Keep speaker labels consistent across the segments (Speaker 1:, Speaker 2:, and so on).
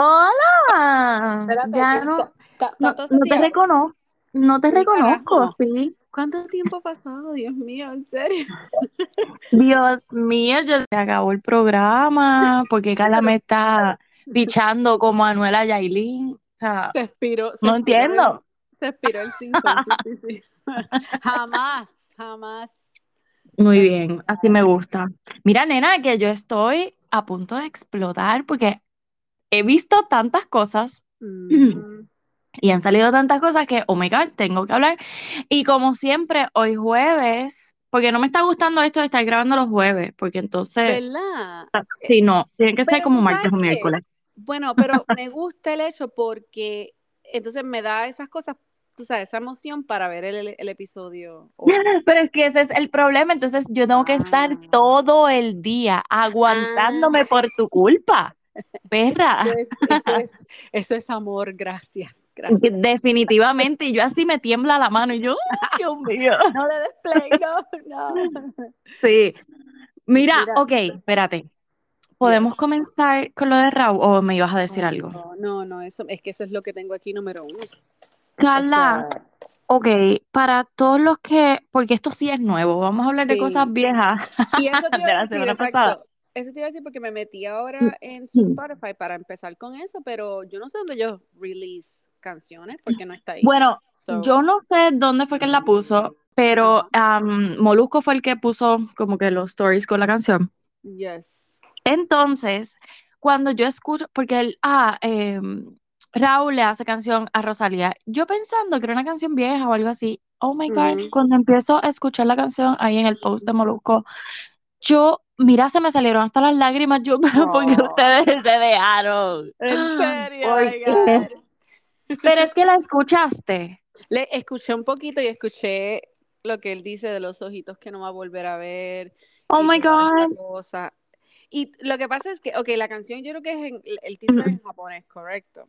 Speaker 1: Hola.
Speaker 2: Espérate,
Speaker 1: Ya no, no, te reconozco, no te reconozco, sí.
Speaker 2: ¿Cuánto tiempo ha pasado? Dios mío, en serio.
Speaker 1: Dios mío, ya se acabó el programa, porque Carla me está pichando como Anuela Yailin. O sea,
Speaker 2: Se expiró, se
Speaker 1: no
Speaker 2: expiró el,
Speaker 1: entiendo.
Speaker 2: se expiró el Simpson, sí, sí, sí. Jamás, jamás.
Speaker 1: Muy bien, así me gusta. Mira, nena, que yo estoy a punto de explotar porque he visto tantas cosas
Speaker 2: Ujú.
Speaker 1: y han salido tantas cosas que, oh my God, tengo que hablar. Y como siempre, hoy jueves, porque no me está gustando esto de estar grabando los jueves, porque entonces,
Speaker 2: ¿Verdad?
Speaker 1: sí, no, tiene que ser
Speaker 2: Pero
Speaker 1: como
Speaker 2: tú
Speaker 1: martes o miércoles.
Speaker 2: Bueno, pero me gusta el hecho porque entonces me da esas cosas, tú sabes, esa emoción para ver el, el episodio.
Speaker 1: Pero es que ese es el problema, entonces yo tengo que estar
Speaker 2: Ah.
Speaker 1: todo el día aguantándome por tu culpa, perra.
Speaker 2: Eso es, eso es, eso es amor, gracias, gracias.
Speaker 1: Definitivamente, y yo así me tiembla la mano y yo, ¡ay, Dios mío!
Speaker 2: No le des play, no, no.
Speaker 1: Sí. Mira,
Speaker 2: Mira.
Speaker 1: ok, espérate. ¿Podemos comenzar con lo de Raúl o me ibas a decir algo?
Speaker 2: No, no, no, eso, es que eso es lo que tengo aquí número uno.
Speaker 1: Carla,
Speaker 2: O sea,
Speaker 1: ok, para todos los que, porque esto sí es nuevo, vamos a hablar de cosas viejas
Speaker 2: y eso te
Speaker 1: de
Speaker 2: iba a
Speaker 1: la semana
Speaker 2: exacto.
Speaker 1: pasada.
Speaker 2: Eso te iba a decir porque me metí ahora en su Spotify para empezar con eso, pero yo no sé dónde yo release canciones porque no está ahí.
Speaker 1: Bueno,
Speaker 2: So,
Speaker 1: yo no sé dónde fue que él la puso, pero am, Molusco fue el que puso como que los stories con la canción.
Speaker 2: yes.
Speaker 1: Entonces, cuando yo escucho, porque él, ah, em, Raúl le hace canción a Rosalía, yo pensando que era una canción vieja o algo así, oh my God,
Speaker 2: Ujú.
Speaker 1: cuando empiezo a escuchar la canción ahí en el post de Molusco, yo, mira, se me salieron hasta las lágrimas, yo, pero ¿por qué
Speaker 2: Oh.
Speaker 1: ustedes se dejaron?
Speaker 2: En serio,
Speaker 1: ¿Por
Speaker 2: oh
Speaker 1: qué?
Speaker 2: God.
Speaker 1: Pero es que la escuchaste.
Speaker 2: Le escuché un poquito y escuché lo que él dice de los ojitos que no va a volver a ver.
Speaker 1: Oh my God.
Speaker 2: cosa. Y lo que pasa es que, ok, la canción yo creo que es en, el título es en japonés, correcto.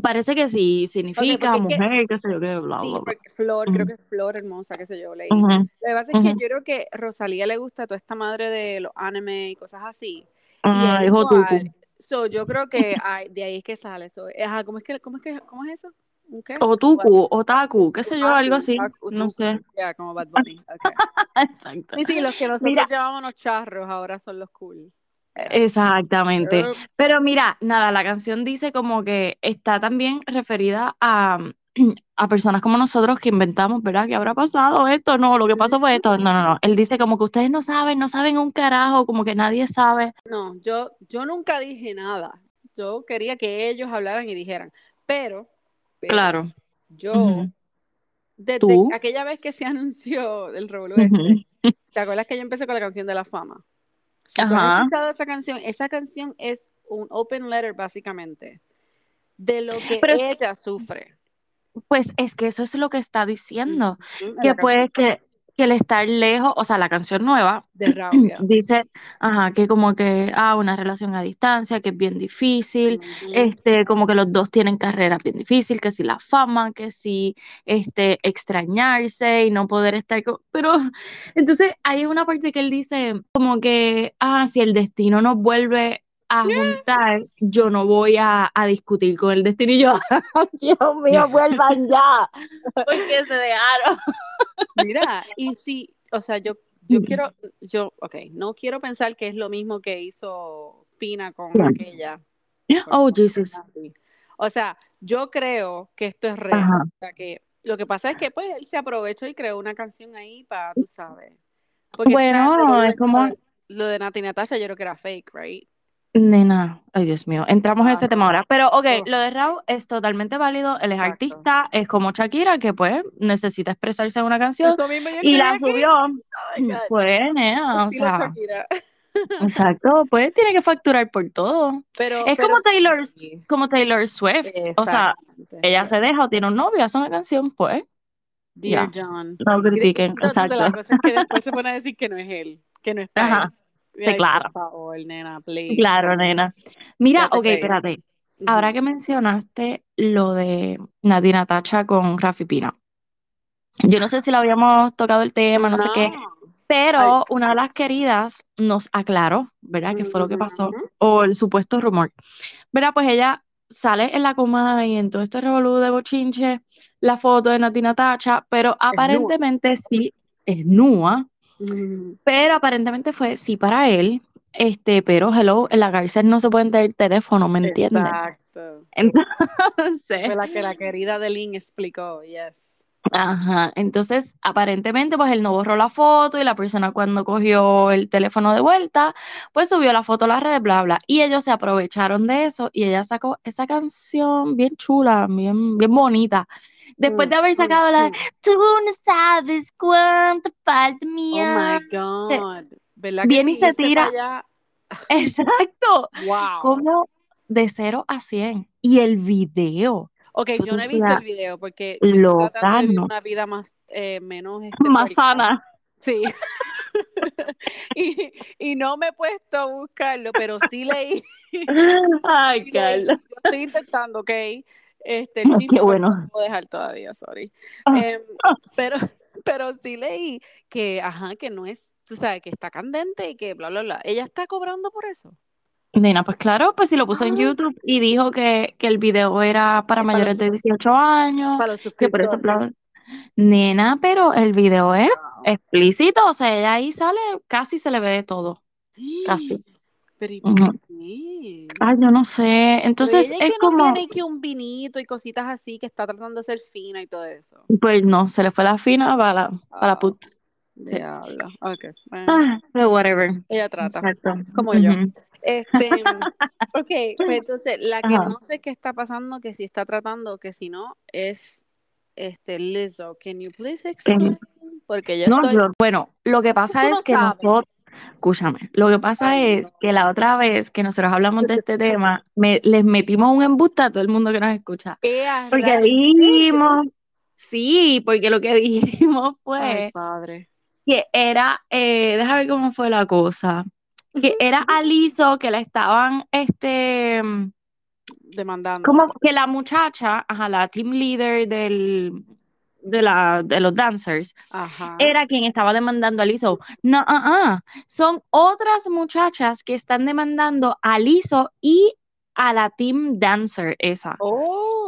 Speaker 1: Parece que sí, significa
Speaker 2: porque es que-
Speaker 1: mujer, qué sé yo, qué, bla, bla, bla.
Speaker 2: porque Flor, creo
Speaker 1: Ujú.
Speaker 2: que es Flor hermosa, qué sé yo, leí.
Speaker 1: Ujú,
Speaker 2: Lo que pasa es que
Speaker 1: ujú.
Speaker 2: yo creo que Rosalía le gusta toda esta madre de los anime y cosas así.
Speaker 1: Ah, es otaku.
Speaker 2: igual. So, yo creo que ay, de ahí es que sale eso. Ajá, ¿cómo es que, cómo es que, cómo es eso? ¿Un qué?
Speaker 1: Otaku, otaku, qué sé yo, algo así.
Speaker 2: Otaku,
Speaker 1: No sé.
Speaker 2: Ya, como Bad Bunny. ok.
Speaker 1: Exacto.
Speaker 2: Y sí, los que nosotros
Speaker 1: Mira.
Speaker 2: llamábamos charros ahora son los cool.
Speaker 1: Exactamente. Pero mira, nada, la canción dice como que está también referida a, a personas como nosotros que inventamos, ¿verdad? ¿Qué habrá pasado esto? No, lo que pasó fue esto. No, no, no. Él dice como que ustedes no saben, no saben un carajo, como que nadie sabe.
Speaker 2: No, yo, yo nunca dije nada. Yo quería que ellos hablaran y dijeran. Pero, pero
Speaker 1: Claro.
Speaker 2: yo,
Speaker 1: Ujú.
Speaker 2: desde
Speaker 1: ¿Tú?
Speaker 2: aquella vez que se anunció el
Speaker 1: Ujú.
Speaker 2: este, ¿te acuerdas que yo empecé con la canción de la fama? Si tú has
Speaker 1: Ajá.
Speaker 2: escuchado esa canción, esa canción es un open letter básicamente de lo que
Speaker 1: Pero es-
Speaker 2: ella sufre.
Speaker 1: Pues es que eso es lo que está diciendo. Que puede que, que el estar lejos, o sea, la canción nueva
Speaker 2: de Rabia.
Speaker 1: dice, ajá, que como que, ah, una relación a distancia, que es bien difícil, este, como que los dos tienen carreras bien difícil, que si la fama, que si, este, extrañarse y no poder estar con, pero, entonces hay una parte que él dice, como que, ah, si el destino nos vuelve a juntar, yo no voy a, a discutir con el destino y yo, Dios mío, vuelvan ya, porque se dejaron.
Speaker 2: Mira, y sí, o sea, yo, yo quiero, yo, ok, no quiero pensar que es lo mismo que hizo Pina con aquella.
Speaker 1: Oh,
Speaker 2: con
Speaker 1: Jesus.
Speaker 2: O sea, yo creo que esto es real.
Speaker 1: Ajá.
Speaker 2: O sea, que lo que pasa es que pues él se aprovechó y creó una canción ahí para, tú sabes. Porque,
Speaker 1: Bueno,
Speaker 2: ¿sabes? Lo de-
Speaker 1: es como-
Speaker 2: Lo de Nati Natasha yo creo que era fake, right?
Speaker 1: Nena, ay Dios mío, entramos en ese tema ahora. Pero, ok, lo de Raúl es totalmente válido. Él es
Speaker 2: Exacto.
Speaker 1: artista, es como Shakira, que pues necesita expresarse en una canción y la subió.
Speaker 2: Oh God.
Speaker 1: Pues, nena, o sea,
Speaker 2: Shakira.
Speaker 1: exacto, pues tiene que facturar por todo.
Speaker 2: Pero,
Speaker 1: Es
Speaker 2: pero
Speaker 1: como Taylor-
Speaker 2: sí.
Speaker 1: Como Taylor Swift, o sea, ella se deja o tiene un novio, hace una canción, pues,
Speaker 2: Dear. John.
Speaker 1: no critiquen, exacto.
Speaker 2: la cosa es que después se pone a decir que no es él, que no está
Speaker 1: Ajá. Sí,
Speaker 2: Ay,
Speaker 1: claro.
Speaker 2: Por favor, nena, please.
Speaker 1: Claro, nena. Mira, ok, espérate. Ahora que mencionaste lo de Nadina Tacha con Rafi Pina. Yo no sé si lo habíamos tocado el tema, no sé qué, pero una de las queridas nos aclaró, ¿verdad? ¿Qué fue lo que pasó? O el supuesto rumor. ¿Verdad? Pues ella sale en la coma y en todo este revolú de bochinche la foto de Natina Tacha, pero aparentemente sí es nua,
Speaker 2: Mm,
Speaker 1: pero aparentemente fue sí para él, este, pero hello, en la cárcel no se puede tener teléfono, ¿me entiendes?
Speaker 2: Exacto.
Speaker 1: Entonces,
Speaker 2: Fue la que la querida de Lynn explicó, yes.
Speaker 1: Ajá, entonces aparentemente pues él no borró la foto y la persona cuando cogió el teléfono de vuelta pues subió la foto a las redes, bla, bla, y ellos se aprovecharon de eso y ella sacó esa canción bien chula, bien, bien bonita. Después de haber sacado la Tú no sabes cuánto falta
Speaker 2: Oh
Speaker 1: mía.
Speaker 2: my God. ¿Verdad
Speaker 1: Viene y se tira. Exacto,
Speaker 2: Wow.
Speaker 1: como de 0 a 100. Y el video,
Speaker 2: Ok,
Speaker 1: yo
Speaker 2: yo no he visto el video porque tratando de vivir una vida más, eh, menos este,
Speaker 1: más sana.
Speaker 2: Sí. y, y no me he puesto a buscarlo, pero sí leí.
Speaker 1: Ay,
Speaker 2: sí.
Speaker 1: Carla.
Speaker 2: Yo estoy intentando, ok. Este, el
Speaker 1: Qué bueno.
Speaker 2: no lo puedo dejar todavía, sorry.
Speaker 1: Ah,
Speaker 2: Em, pero, pero sí leí que, ajá, que no es, tú sabes, que está candente y que bla, bla, bla. ¿Ella está cobrando por eso?
Speaker 1: Nena, pues claro, pues si lo puso en
Speaker 2: Ah,
Speaker 1: YouTube y dijo que, que el video era para
Speaker 2: es para los,
Speaker 1: mayores de 18 años,
Speaker 2: para los
Speaker 1: que por eso, bla. Nena, pero el video es
Speaker 2: Wow.
Speaker 1: explícito, o sea, ella ahí sale, casi se le ve todo, casi.
Speaker 2: Pero ¿y por qué?
Speaker 1: Ay, yo no sé.
Speaker 2: Pero
Speaker 1: Entonces
Speaker 2: ella es que no
Speaker 1: como,
Speaker 2: tiene que un vinito y cositas así que está tratando de ser fina y todo eso.
Speaker 1: pues no, se le fue la fina para, la- para la
Speaker 2: Ah,
Speaker 1: put. Sí.
Speaker 2: diablo. Ok, bueno,
Speaker 1: Ah, pero whatever.
Speaker 2: ella trata,
Speaker 1: Exacto.
Speaker 2: como yo. Este, ok, pues entonces la que
Speaker 1: Ajá.
Speaker 2: no sé qué está pasando, que si está tratando, que si no, es este Lizzo. Can you please explain? Porque yo
Speaker 1: No,
Speaker 2: estoy.
Speaker 1: yo, bueno, lo que pasa
Speaker 2: no
Speaker 1: es que
Speaker 2: sabes.
Speaker 1: nosotros, escúchame, lo que pasa
Speaker 2: Ay,
Speaker 1: es que la otra vez que nosotros hablamos de este tema, me, les metimos un embuste a todo el mundo que nos escucha.
Speaker 2: ¿Qué a
Speaker 1: Porque dijimos, sí, porque lo que dijimos
Speaker 2: Ay,
Speaker 1: fue
Speaker 2: padre.
Speaker 1: Que era, eh, déjame ver cómo fue la cosa, que era a Lizzo que la estaban, este,
Speaker 2: Demandando.
Speaker 1: como que la muchacha, ajá, la team leader del, de, la, de los dancers,
Speaker 2: Ajá.
Speaker 1: era quien estaba demandando a Lizzo. No, ah, ah. Son otras muchachas que están demandando a Lizzo y a la team dancer esa.
Speaker 2: Oh,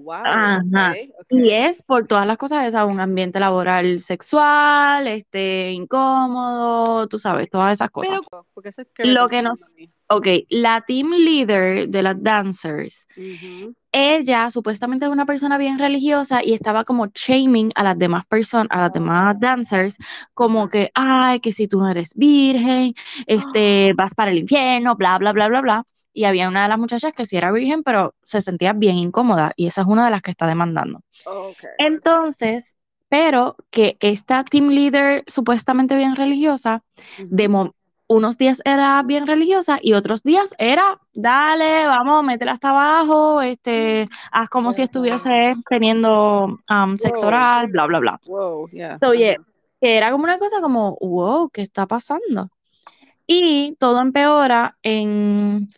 Speaker 2: wow.
Speaker 1: Ajá.
Speaker 2: ok, ok.
Speaker 1: Y es por todas las cosas esas, un ambiente laboral sexual, este, incómodo, tú sabes, todas esas cosas.
Speaker 2: Pero, porque eso es que
Speaker 1: Lo que nos, ok, la team leader de las dancers,
Speaker 2: Ujú.
Speaker 1: ella supuestamente es una persona bien religiosa y estaba como shaming a las demás personas, a las demás dancers, como que, ay, que si tú no eres virgen, este, vas para el infierno, bla, bla, bla, bla, bla. Y había una de las muchachas que sí era virgen, pero se sentía bien incómoda y esa es una de las que está demandando.
Speaker 2: Ok.
Speaker 1: Entonces, pero que esta team leader supuestamente bien religiosa, de unos días era bien religiosa y otros días era, dale, vamos, métela hasta abajo, este, haz como si estuviese teniendo um, sexo
Speaker 2: Wow.
Speaker 1: oral, bla, bla, bla.
Speaker 2: Wow, yeah.
Speaker 1: So, oye,
Speaker 2: Ajá.
Speaker 1: que era como una cosa como, wow, ¿qué está pasando? Y todo empeora en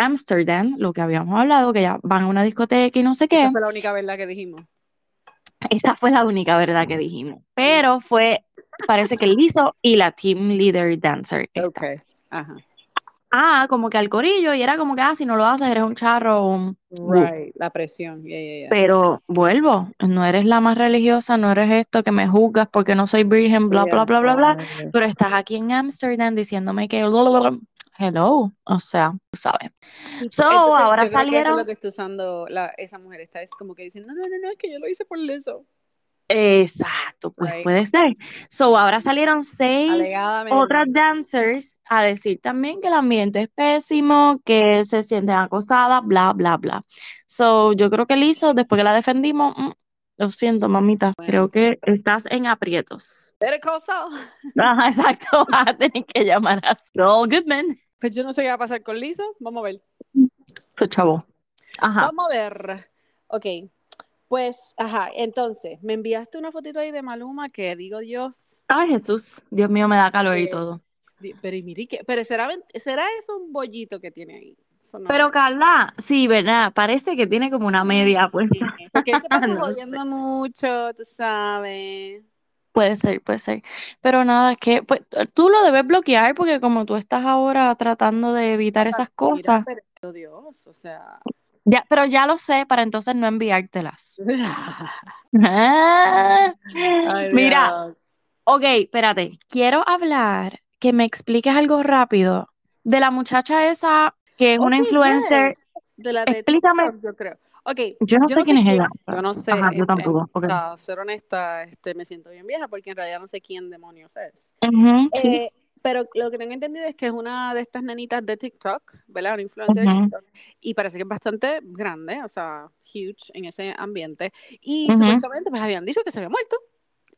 Speaker 1: Ámsterdam, lo que habíamos hablado, que ya van a una discoteca y no sé
Speaker 2: Esa
Speaker 1: qué.
Speaker 2: fue la única verdad que dijimos.
Speaker 1: Esa fue la única verdad que dijimos. Pero fue, parece que Lizzo y la team leader dancer esta.
Speaker 2: Ok. Ajá.
Speaker 1: Ah, como que al corillo, y era como que, ah, si no lo haces, eres un charro un...
Speaker 2: Right. La presión. Yeah, yeah, yeah.
Speaker 1: Pero vuelvo, no eres la más religiosa, no eres esto que me juzgas porque no soy virgen, bla, bla, bla, bla, bla. Pero estás aquí en Amsterdam diciéndome que... Hello, o sea, tú sabes. So,
Speaker 2: entonces,
Speaker 1: ahora
Speaker 2: yo creo que eso es
Speaker 1: salieron...
Speaker 2: lo que está usando la, esa mujer. Está es como que diciendo, no, no, no, no, es que yo lo hice por eso.
Speaker 1: Exacto, pues
Speaker 2: Right.
Speaker 1: puede ser. So, ahora salieron seis
Speaker 2: Alegadamente.
Speaker 1: otras dancers a decir también que el ambiente es pésimo, que se sienten acosadas, bla, bla, bla. So, yo creo que Lizzo, después que la defendimos, mm, lo siento, mamita, creo que estás en aprietos.
Speaker 2: Better call Saul.
Speaker 1: Ajá, exacto, vas a tener que llamar a Saul Goodman.
Speaker 2: Pues yo no sé qué va a pasar con Lizzo. Vamos a ver.
Speaker 1: Su chavo. Ajá.
Speaker 2: Vamos a ver. Ok. Pues, ajá. Entonces, me enviaste una fotito ahí de Maluma que digo Dios.
Speaker 1: Ay, Jesús, Dios mío, me da calor y
Speaker 2: Eh,
Speaker 1: todo.
Speaker 2: Pero, y mire pero será, será eso un bollito que tiene ahí. No-
Speaker 1: Pero Carla, sí, ¿verdad? Parece que tiene como una media puesta.
Speaker 2: Porque él se pasa
Speaker 1: No sé.
Speaker 2: mucho, tú sabes.
Speaker 1: Puede ser, puede ser. Pero nada, es que pues, tú lo debes bloquear porque como tú estás ahora tratando de evitar esas
Speaker 2: Mira,
Speaker 1: cosas,
Speaker 2: pero Dios, o sea.
Speaker 1: Ya, pero ya lo sé para entonces no enviártelas. Ah,
Speaker 2: Ay,
Speaker 1: Mira,
Speaker 2: Dios.
Speaker 1: ok, espérate. Quiero hablar, que me expliques algo rápido de la muchacha esa que es una influencer.
Speaker 2: yes. De la de
Speaker 1: Explícame.
Speaker 2: TikTok, yo creo. Ok,
Speaker 1: Yo no sé quién es ella.
Speaker 2: Yo no sé.
Speaker 1: Ajá, yo tampoco. ok.
Speaker 2: o sea, ser honesta, este, me siento bien vieja porque en realidad no sé quién demonios es.
Speaker 1: Ujú, sí.
Speaker 2: Eh, pero lo que tengo entendido es que es una de estas nenitas de TikTok, ¿verdad? Una influencer de
Speaker 1: Ujú.
Speaker 2: TikTok. Y parece que es bastante grande, o sea, huge en ese ambiente. Y
Speaker 1: Ujú.
Speaker 2: supuestamente pues habían dicho que se había muerto.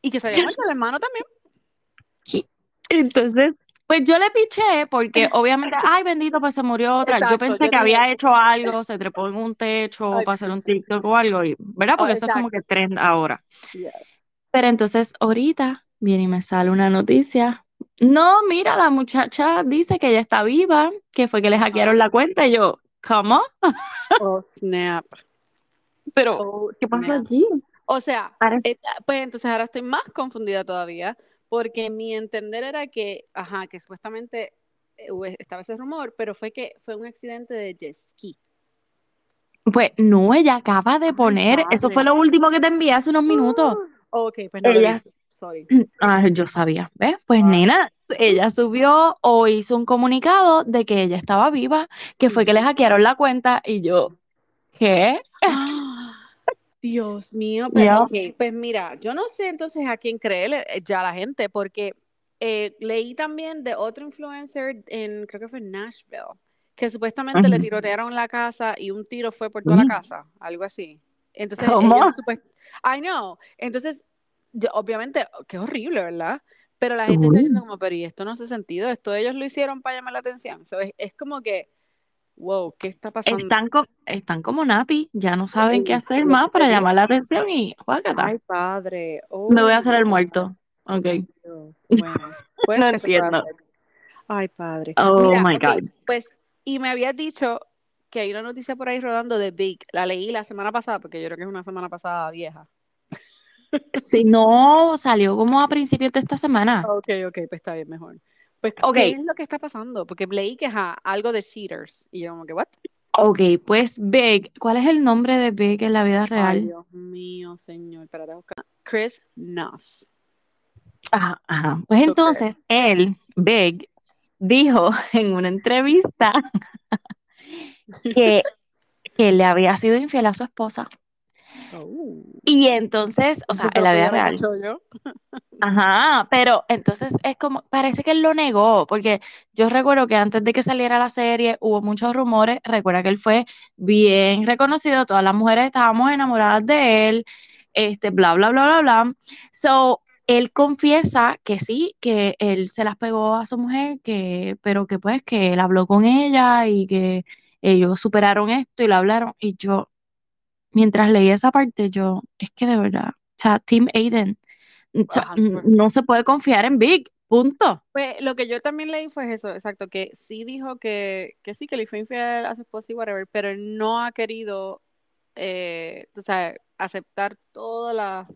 Speaker 2: Y que se había muerto el hermano también.
Speaker 1: Sí. Entonces, pues yo le piché porque obviamente, ay, bendito, pues se murió otra. Yo pensé
Speaker 2: yo
Speaker 1: que había hecho algo, se trepó en un techo
Speaker 2: Ay,
Speaker 1: para hacer un. TikTok o algo, y, ¿verdad? Porque
Speaker 2: Oh,
Speaker 1: eso es como que trend ahora. Pero entonces ahorita viene y me sale una noticia. No, mira, la muchacha dice que ella está viva, que fue que le hackearon la cuenta y yo, ¿cómo?
Speaker 2: Oh, snap.
Speaker 1: Pero,
Speaker 2: Oh,
Speaker 1: ¿qué pasa
Speaker 2: snap.
Speaker 1: aquí?
Speaker 2: O sea,
Speaker 1: Parece-
Speaker 2: eh, pues entonces ahora estoy más confundida todavía, porque mi entender era que, ajá, que supuestamente eh, estaba ese rumor, pero fue que fue un accidente de jet ski.
Speaker 1: Pues no, ella acaba de
Speaker 2: Ay,
Speaker 1: poner, eso fue lo último que te envié hace unos minutos.
Speaker 2: Ok, pues no
Speaker 1: Ella-.
Speaker 2: Sorry.
Speaker 1: Ah, yo sabía, ¿ves? Pues
Speaker 2: Ah.
Speaker 1: nena, ella subió o hizo un comunicado de que ella estaba viva, que fue que le hackearon la cuenta y yo, ¿qué?
Speaker 2: Ah, Dios mío, pero ok, pues mira, yo no sé entonces a quién creerle eh, ya la gente, porque eh, leí también de otro influencer en, creo que fue en Nashville, que supuestamente le tirotearon la casa y un tiro fue por toda la
Speaker 1: Mm.
Speaker 2: casa, algo así. Entonces, supuest- I know. Entonces, yo, obviamente, qué horrible, ¿verdad? Pero la gente está diciendo como, pero ¿y esto no hace sentido? Esto ellos lo hicieron para llamar la atención. So, es, es como que, wow, ¿qué está pasando?
Speaker 1: Están, co- están como Nati, ya no saben qué
Speaker 2: Ey,
Speaker 1: hacer más para
Speaker 2: digo.
Speaker 1: llamar la atención y juácata.
Speaker 2: Ay, padre.
Speaker 1: Me voy a
Speaker 2: Oh,
Speaker 1: hacer el muerto. Ok.
Speaker 2: Dios. Bueno, pues,
Speaker 1: No
Speaker 2: ¿qué
Speaker 1: entiendo.
Speaker 2: Ay, padre.
Speaker 1: Oh
Speaker 2: Mira,
Speaker 1: my
Speaker 2: ok,
Speaker 1: God.
Speaker 2: pues, y me habías dicho que hay una noticia por ahí rodando de Big. La leí la semana pasada, porque yo creo que es una semana pasada vieja.
Speaker 1: Si no, salió como a principios de esta semana.
Speaker 2: Ok, ok, pues está bien, mejor. Pues. ¿qué es lo que está pasando? Porque leí que ajá, algo de cheaters. Y yo como que, ¿what?
Speaker 1: Ok, pues Big, ¿cuál es el nombre de Big en la vida
Speaker 2: Ay,
Speaker 1: real?
Speaker 2: Dios mío, señor. Espérate, buscar. Chris Nuff.
Speaker 1: Ajá, ajá. Pues entonces él, Big, dijo en una entrevista que, que le había sido infiel a su esposa.
Speaker 2: Oh.
Speaker 1: Y entonces, o sea, en la vida real.
Speaker 2: yo.
Speaker 1: Ajá, pero entonces es como, parece que él lo negó, porque yo recuerdo que antes de que saliera la serie hubo muchos rumores, recuerda que él fue bien reconocido, todas las mujeres estábamos enamoradas de él, este, bla, bla, bla, bla, bla. So, él confiesa que sí, que él se las pegó a su mujer, que, pero que pues que él habló con ella y que ellos superaron esto y lo hablaron, y yo, mientras leía esa parte, yo, es que de verdad, o sea, Team Aiden. O sea, no se puede confiar en Big, punto.
Speaker 2: Pues lo que yo también leí fue eso, exacto, que sí dijo que, que sí, que le fue infiel a su esposa y whatever, pero no ha querido, eh, tú sabes, aceptar todas las,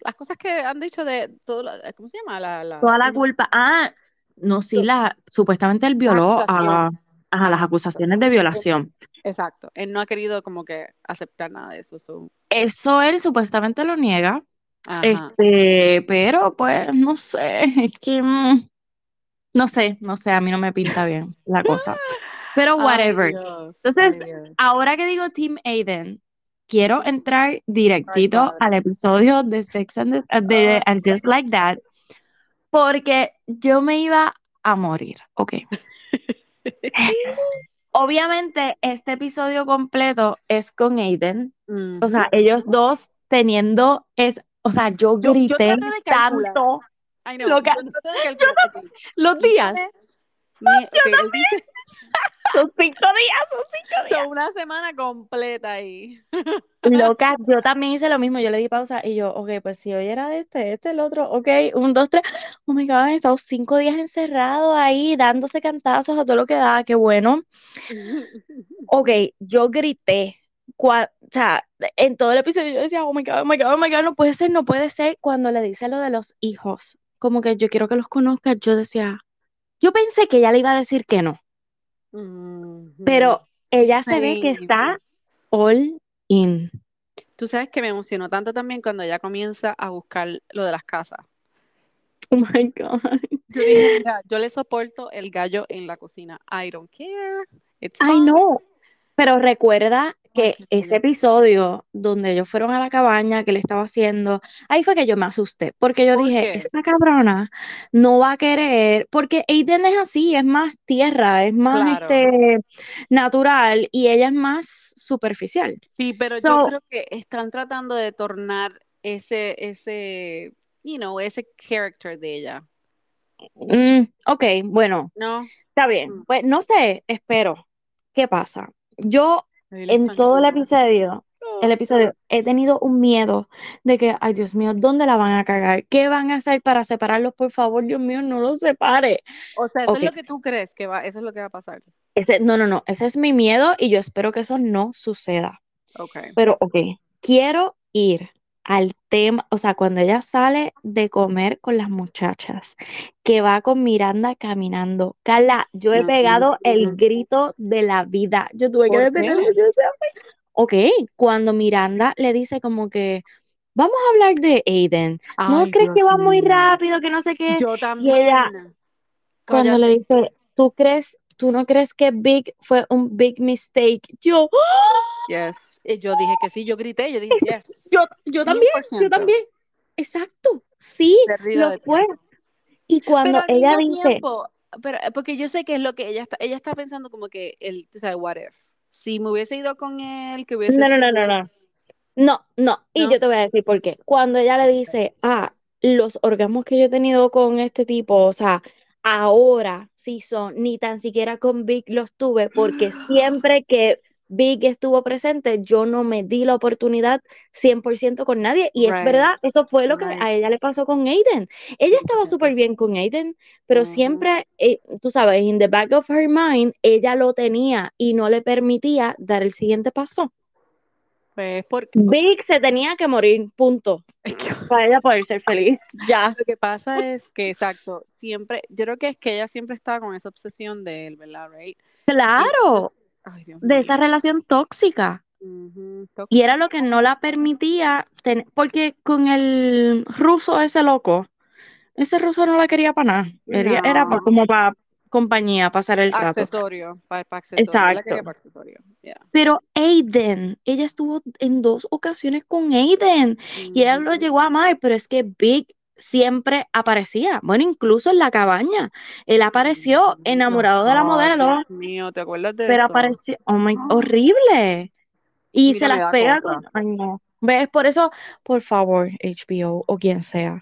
Speaker 2: las cosas que han dicho de todo, la- ¿cómo se llama? La, la-
Speaker 1: Toda la culpa. Ah, no, sí, la, supuestamente él violó a,
Speaker 2: acusaciones.
Speaker 1: a las
Speaker 2: Ajá,
Speaker 1: acusaciones de violación.
Speaker 2: exacto. Él no ha querido como que aceptar nada de eso. so,
Speaker 1: Eso él supuestamente lo niega.
Speaker 2: ajá.
Speaker 1: Este, pero pues no sé, es que mm, no sé, no sé, a mí no me pinta bien la cosa. Pero
Speaker 2: Ay,
Speaker 1: whatever.
Speaker 2: Dios,
Speaker 1: Entonces,
Speaker 2: ay,
Speaker 1: ahora que digo Team Aiden, quiero entrar directito al episodio de Sex and, the- de
Speaker 2: Ay.
Speaker 1: And Just Like That, porque yo me iba a morir, ok. Obviamente, este episodio completo es con Aiden, o sea, ellos dos teniendo es, o sea, yo
Speaker 2: Yo- yo
Speaker 1: grité
Speaker 2: de
Speaker 1: tanto
Speaker 2: yo de
Speaker 1: los días,
Speaker 2: Ni- ok, él dice,
Speaker 1: son cinco días, son cinco días.
Speaker 2: son una semana completa ahí.
Speaker 1: Loca, yo también hice lo mismo, yo le di pausa y yo, ok, pues si hoy era de este, este, el otro, ok, un, dos, tres, oh my God, han estado cinco días encerrados ahí, dándose cantazos a todo lo que da, qué bueno. Ok, yo grité, cua- o sea, en todo el episodio yo decía, oh my God, oh my God, oh my God, no puede ser, no puede ser, cuando le dice lo de los hijos, como que yo quiero que los conozcas, yo decía, yo pensé que ella le iba a decir que no, Pero ella se ve que está all in.
Speaker 2: Tú sabes que me emocionó tanto también cuando ella comienza a buscar lo de las casas.
Speaker 1: Oh my God.
Speaker 2: Yo dije, mira, yo le soporto el gallo en la cocina. I don't care. It's fine.
Speaker 1: no. Pero recuerda que ese episodio donde ellos fueron a la cabaña que le estaba haciendo, ahí fue que yo me asusté, porque yo
Speaker 2: ¿Por
Speaker 1: dije,
Speaker 2: qué?
Speaker 1: esta cabrona no va a querer, porque Aiden es así, es más tierra, es más
Speaker 2: Claro.
Speaker 1: este natural y ella es más superficial.
Speaker 2: Sí, pero yo creo que están tratando de tornar ese, ese, you know, ese character de ella.
Speaker 1: Mm, ok, bueno,
Speaker 2: ¿No?
Speaker 1: está bien.
Speaker 2: Mm.
Speaker 1: Pues no sé, espero. ¿Qué pasa? Yo en todo el episodio el episodio, he tenido un miedo de que, ay Dios mío, ¿dónde la van a cagar? ¿Qué van a hacer para separarlos? Por favor, Dios mío, no los separe.
Speaker 2: O sea, eso es lo que tú crees que va, eso es lo que va a pasar.
Speaker 1: Ese, no, no, no, ese es mi miedo y yo espero que eso no suceda.
Speaker 2: Okay.
Speaker 1: Pero, ok, quiero ir al tema, o sea, cuando ella sale de comer con las muchachas, que va con Miranda caminando. Carla, yo he pegado el grito de la vida. Yo tuve que
Speaker 2: ¿Por
Speaker 1: detenerme. Ok, cuando Miranda le dice como que vamos a hablar de Aiden. ¿No
Speaker 2: Ay,
Speaker 1: crees que
Speaker 2: Dios
Speaker 1: va muy rápido, que no sé qué?
Speaker 2: Yo
Speaker 1: Y
Speaker 2: también.
Speaker 1: ella, cuando le dice, ¿tú crees, tú no crees que Big fue un big mistake? Yo, ¡ah!
Speaker 2: Yes. Y yo dije que sí, yo grité, yo dije yes.
Speaker 1: yo, yo también, yo
Speaker 2: 100%.
Speaker 1: también. Exacto, sí, lo fue. Y cuando
Speaker 2: Pero
Speaker 1: ella dice,
Speaker 2: tiempo, pero, eh, porque yo sé que es lo que ella está, ella está pensando como que el, tú sabes, what if. Si me hubiese ido con él, que hubiese
Speaker 1: no, no, no, no, no. No, no, y
Speaker 2: ¿No?
Speaker 1: yo te voy a decir por qué. Cuando ella le dice, ah, los orgasmos que yo he tenido con este tipo, o sea, ahora sí son, ni tan siquiera con Big los tuve, porque siempre que Big estuvo presente, yo no me di la oportunidad 100% con nadie. Y es verdad, eso fue lo que
Speaker 2: right.
Speaker 1: a ella le pasó con Aiden. Ella estaba súper bien con Aiden, pero siempre, eh, tú sabes, in the back of her mind, ella lo tenía y no le permitía dar el siguiente paso.
Speaker 2: Pues porque
Speaker 1: Big se tenía que morir, punto, para ella poder ser feliz. Ya.
Speaker 2: lo que pasa es que, exacto, siempre, yo creo que es que ella siempre estaba con esa obsesión de él, ¿verdad? Right?
Speaker 1: Claro,
Speaker 2: ay, Dios
Speaker 1: de esa relación tóxica. Y era lo que no la permitía tener, porque con el ruso ese loco, ese ruso no la quería para nada. Era, era pa- como para compañía, pasar el rato.
Speaker 2: Accesorio, para, accesorio. La
Speaker 1: Exacto.
Speaker 2: para accesorio. Yeah.
Speaker 1: Pero Aiden, ella estuvo en dos ocasiones con Aiden y ella lo llegó a amar, pero es que Big siempre aparecía. Bueno, incluso en la cabaña, él apareció enamorado de la modelo,
Speaker 2: Dios mío, ¿te acuerdas de
Speaker 1: pero
Speaker 2: eso?
Speaker 1: apareció, oh my, horrible. Y
Speaker 2: Mira,
Speaker 1: se las pega con, ay no. ¿Ves? Por eso, por favor, HBO o quien sea,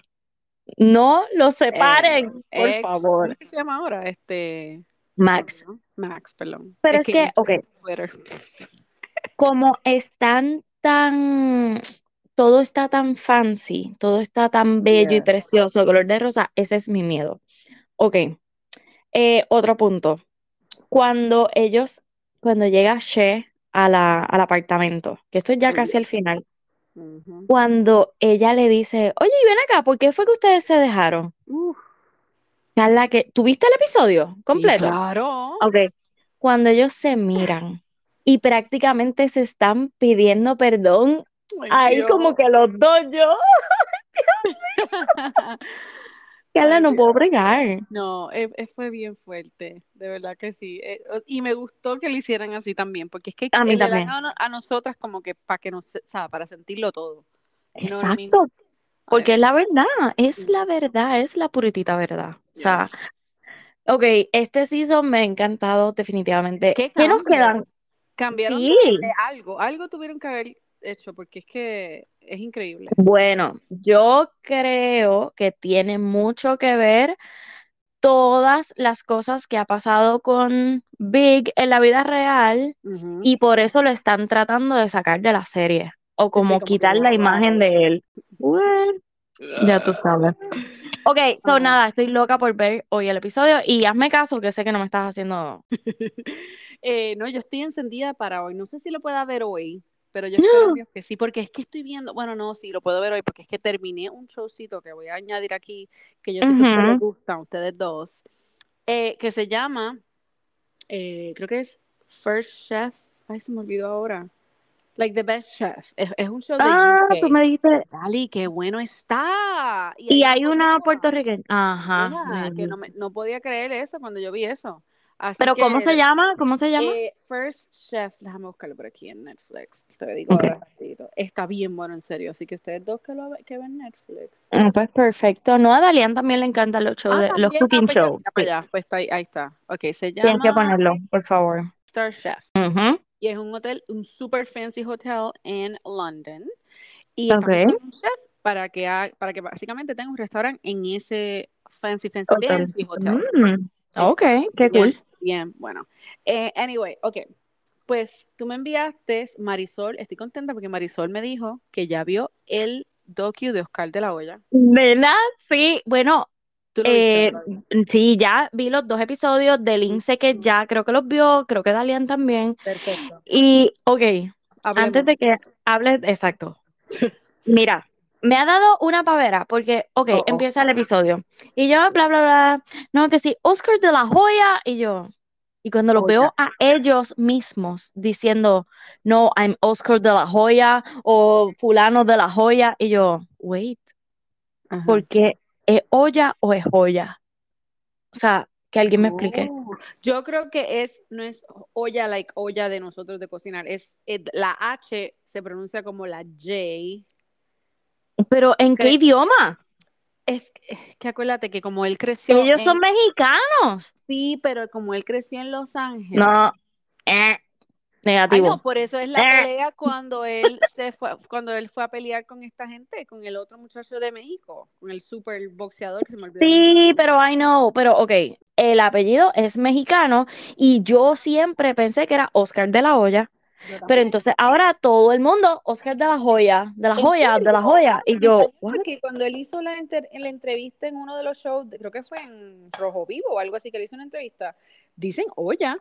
Speaker 1: no los separen, por
Speaker 2: Eh, ex, ¿cómo
Speaker 1: favor.
Speaker 2: que se llama ahora? Este,
Speaker 1: Max.
Speaker 2: Max, perdón.
Speaker 1: Pero es que,
Speaker 2: ex
Speaker 1: ok,
Speaker 2: Twitter.
Speaker 1: como están tan, todo está tan fancy, todo está tan bello y precioso, color de rosa, ese es mi miedo. Ok, eh, otro punto. Cuando ellos, cuando llega She a la, al apartamento, que esto es ya casi al final, cuando ella le dice, oye, y ven acá, ¿por qué fue que ustedes se dejaron?
Speaker 2: Uf,
Speaker 1: Carla, que, ¿tuviste el episodio
Speaker 2: sí,
Speaker 1: completo?
Speaker 2: claro.
Speaker 1: Ok, cuando ellos se miran y prácticamente se están pidiendo perdón, ahí
Speaker 2: Dios.
Speaker 1: como que los dos yo, Carla, no puedo bregar.
Speaker 2: No, eh, eh, fue bien fuerte, de verdad que sí. Eh, y me gustó que lo hicieran así también, porque es que
Speaker 1: A mí también.
Speaker 2: a, no- a nosotras como que para que nos, sea, para sentirlo todo.
Speaker 1: Exacto, porque es la verdad, es la verdad, es la puritita verdad. O sea, ok, este season me ha encantado definitivamente.
Speaker 2: ¿Qué
Speaker 1: ¿Qué nos quedan?
Speaker 2: Cambiaron
Speaker 1: Sí,
Speaker 2: de algo, algo tuvieron que haber hecho, porque es que es increíble.
Speaker 1: bueno, yo creo que tiene mucho que ver todas las cosas que ha pasado con Big en la vida real y por eso lo están tratando de sacar de la serie o
Speaker 2: sí,
Speaker 1: como quitar la imagen de él. Ya tú sabes. Ok, so
Speaker 2: Ah.
Speaker 1: nada, estoy loca por ver hoy el episodio y hazme caso que sé que no me estás haciendo.
Speaker 2: Eh, no, yo estoy encendida para hoy. No sé si lo pueda ver hoy, pero yo espero Dios, que sí, porque es que estoy viendo, bueno, no, sí, lo puedo ver hoy, porque es que terminé un showcito que voy a añadir aquí, que yo sé que a ustedes les
Speaker 1: Ujú.
Speaker 2: gusta, a ustedes dos, eh, que se llama, eh, creo que es First Chef, ay, se me olvidó ahora. Like the best chef. Es, es un show de
Speaker 1: Ah,
Speaker 2: UK.
Speaker 1: tú me dijiste.
Speaker 2: Dali, qué bueno está.
Speaker 1: Y hay una
Speaker 2: puertorriqueña.
Speaker 1: Ajá.
Speaker 2: Que no, me- no podía creer eso cuando yo vi eso. Así
Speaker 1: Pero ¿cómo se llama? ¿Cómo se llama?
Speaker 2: eh, First Chef, déjame buscarlo por aquí en Netflix. Te digo
Speaker 1: Ok.
Speaker 2: ahora ratito. Está bien bueno, en serio. Así que ustedes dos que, lo, que ven Netflix.
Speaker 1: Ah, pues perfecto. No, a Dalian también le encantan los shows,
Speaker 2: Ah,
Speaker 1: de, los cooking shows.
Speaker 2: mira
Speaker 1: Sí.
Speaker 2: para allá. Pues está ahí, ahí está. Ok, se
Speaker 1: Tienes que
Speaker 2: llama
Speaker 1: ponerlo, por favor.
Speaker 2: Star Chef. Y es un hotel, un super fancy hotel en London. Y están
Speaker 1: Ok.
Speaker 2: buscando un chef para que, ha- para que básicamente tenga un restaurante en ese fancy, fancy,
Speaker 1: Hotel.
Speaker 2: fancy hotel.
Speaker 1: Mm, Ok, qué cool.
Speaker 2: Bien, bueno. Eh, anyway, ok. Pues tú me enviaste, Marisol, estoy contenta porque Marisol me dijo que ya vio el docu de Oscar de la Hoya.
Speaker 1: Nena, sí, bueno,
Speaker 2: ¿Tú lo viste,
Speaker 1: eh,
Speaker 2: verdad?
Speaker 1: sí, ya vi los dos episodios de Lince que ya creo que los vio, creo que Dalian también.
Speaker 2: Perfecto.
Speaker 1: Y, ok,
Speaker 2: Hablemos.
Speaker 1: antes de que hables, exacto. Mira, me ha dado una pavera porque, ok,
Speaker 2: Oh, oh.
Speaker 1: empieza el episodio y yo, bla, bla, bla, no, que sí, Oscar de la Hoya y yo, y cuando los veo a ellos mismos diciendo, no, I'm Oscar de la Hoya o fulano de la Hoya y yo, wait,
Speaker 2: Ajá.
Speaker 1: porque es olla o es joya. O sea, que alguien me explique.
Speaker 2: Oh, Yo creo que es, no es olla, like olla de nosotros de cocinar, es, es- la H se pronuncia como la J.
Speaker 1: Pero ¿en qué idioma?
Speaker 2: Es, que- es que acuérdate que como él creció
Speaker 1: Ellos son mexicanos.
Speaker 2: sí, pero como él creció en Los Ángeles.
Speaker 1: No, eh,
Speaker 2: Ay,
Speaker 1: negativo.
Speaker 2: no, por eso es la
Speaker 1: Eh.
Speaker 2: pelea cuando él se fue, cuando él fue a pelear con esta gente, con el otro muchacho de México, con el super boxeador que se me olvidó.
Speaker 1: Sí, pero I know, pero ok, el apellido es mexicano y yo siempre pensé que era Oscar de la Hoya, pero entonces ahora todo el mundo, Oscar de la Joya, de la
Speaker 2: ¿En
Speaker 1: Joya, de la? Joya, y yo,
Speaker 2: porque cuando él hizo la, enter- la entrevista en uno de los shows, creo que fue en Rojo Vivo o algo así, que le hizo una entrevista, dicen olla.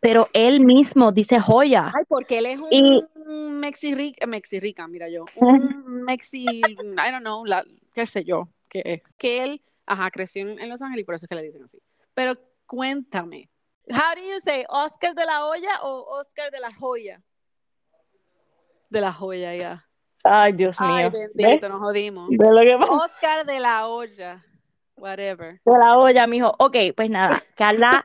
Speaker 1: Pero él mismo dice Joya.
Speaker 2: Ay, porque él es un
Speaker 1: Y-
Speaker 2: mexirrica, mexirrica, mira yo, un mexi, I don't know, la, qué sé yo, que es. Que él, ajá, creció en, en Los Ángeles y por eso es que le dicen así. Pero cuéntame, how do you say, Oscar de la olla o Oscar de la joya? De la joya, ya.
Speaker 1: Ay, Dios
Speaker 2: Ay,
Speaker 1: mío. ¿Ves?
Speaker 2: bendito, nos jodimos.
Speaker 1: ¿Ves lo que?
Speaker 2: Oscar de la olla, whatever.
Speaker 1: De la olla, mijo. Ok, pues nada, Carla,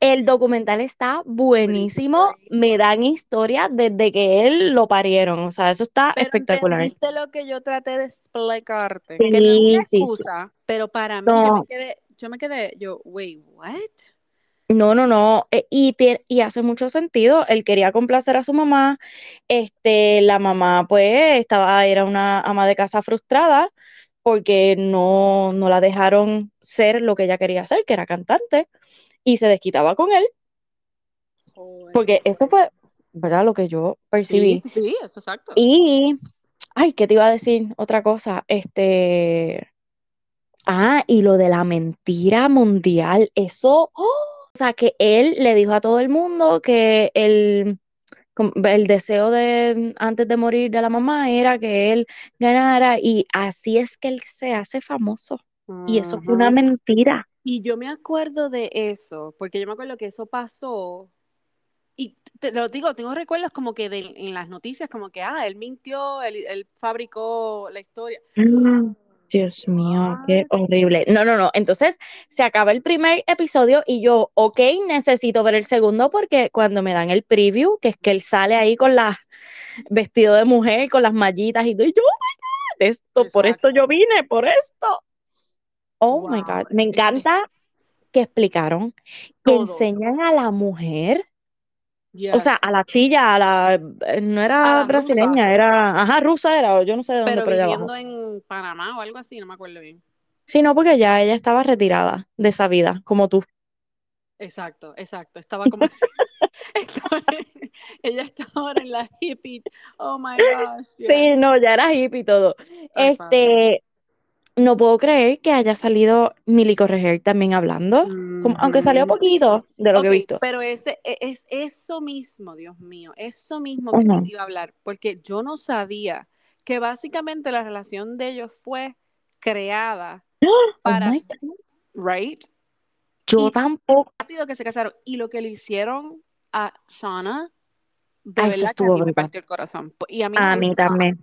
Speaker 1: el documental está buenísimo. Me dan historias desde que él lo parieron. O sea, eso está
Speaker 2: Pero
Speaker 1: espectacular.
Speaker 2: entendiste lo que yo traté de explicarte,
Speaker 1: Sí,
Speaker 2: que no es una
Speaker 1: sí, sí.
Speaker 2: excusa, pero para mí yo me quedé, yo me quedé, yo, wait, what?
Speaker 1: No, no, no. eh, Y, tie- y hace mucho sentido. Él quería complacer a su mamá. Este, la mamá, pues, estaba, era una ama de casa frustrada porque no, no la dejaron ser lo que ella quería ser, que era cantante, y se desquitaba con él, porque eso fue, ¿verdad? Lo que yo percibí.
Speaker 2: Sí, sí, eso exacto.
Speaker 1: Y, ay, ¿qué te iba a decir? Otra cosa, este, ah, y lo de la mentira mundial, eso, ¡oh! O sea, que él le dijo a todo el mundo que el, el deseo de antes de morir de la mamá era que él ganara y así es que él se hace famoso. Y eso fue una mentira.
Speaker 2: Y yo me acuerdo de eso, porque yo me acuerdo que eso pasó. Y te lo digo, tengo recuerdos como que de, en las noticias, como que, ah, él mintió, él, él fabricó la historia.
Speaker 1: Mm, Dios mío, qué horrible. No, no, no. Entonces se acaba el primer episodio y yo, ok, necesito ver el segundo porque cuando me dan el preview, que es que él sale ahí con la vestido de mujer, con las mallitas y todo, y yo, oh my God, esto, por esto yo vine, por esto. Oh my God, me encanta que explicaron que
Speaker 2: Todo.
Speaker 1: enseñan a la mujer, o sea, a la chilla, a la, eh, no era
Speaker 2: la
Speaker 1: brasileña,
Speaker 2: rusa.
Speaker 1: era, ajá, rusa era, o yo no sé de dónde,
Speaker 2: Pero
Speaker 1: abajo.
Speaker 2: viviendo en Panamá o algo así, no me acuerdo bien.
Speaker 1: Sí, no, porque ya ella estaba retirada de esa vida, como tú.
Speaker 2: Exacto, exacto. Estaba como. Ella estaba ahora en la hippie. Oh my gosh.
Speaker 1: Sí, no, ya era hippie todo.
Speaker 2: Ay,
Speaker 1: Este, no puedo creer que haya salido Milly Correger también hablando, como- aunque salió poquito de lo que he visto.
Speaker 2: pero ese, e- es eso mismo, Dios mío, eso mismo que te iba a hablar, porque yo no sabía que básicamente la relación de ellos fue creada
Speaker 1: Oh
Speaker 2: para, right?
Speaker 1: Yo
Speaker 2: Y-
Speaker 1: tampoco.
Speaker 2: Rápido que se casaron. Y lo que le hicieron a Shauna, de
Speaker 1: Ah, eso
Speaker 2: verdad que a mí me partió el corazón. Y a mí
Speaker 1: A también.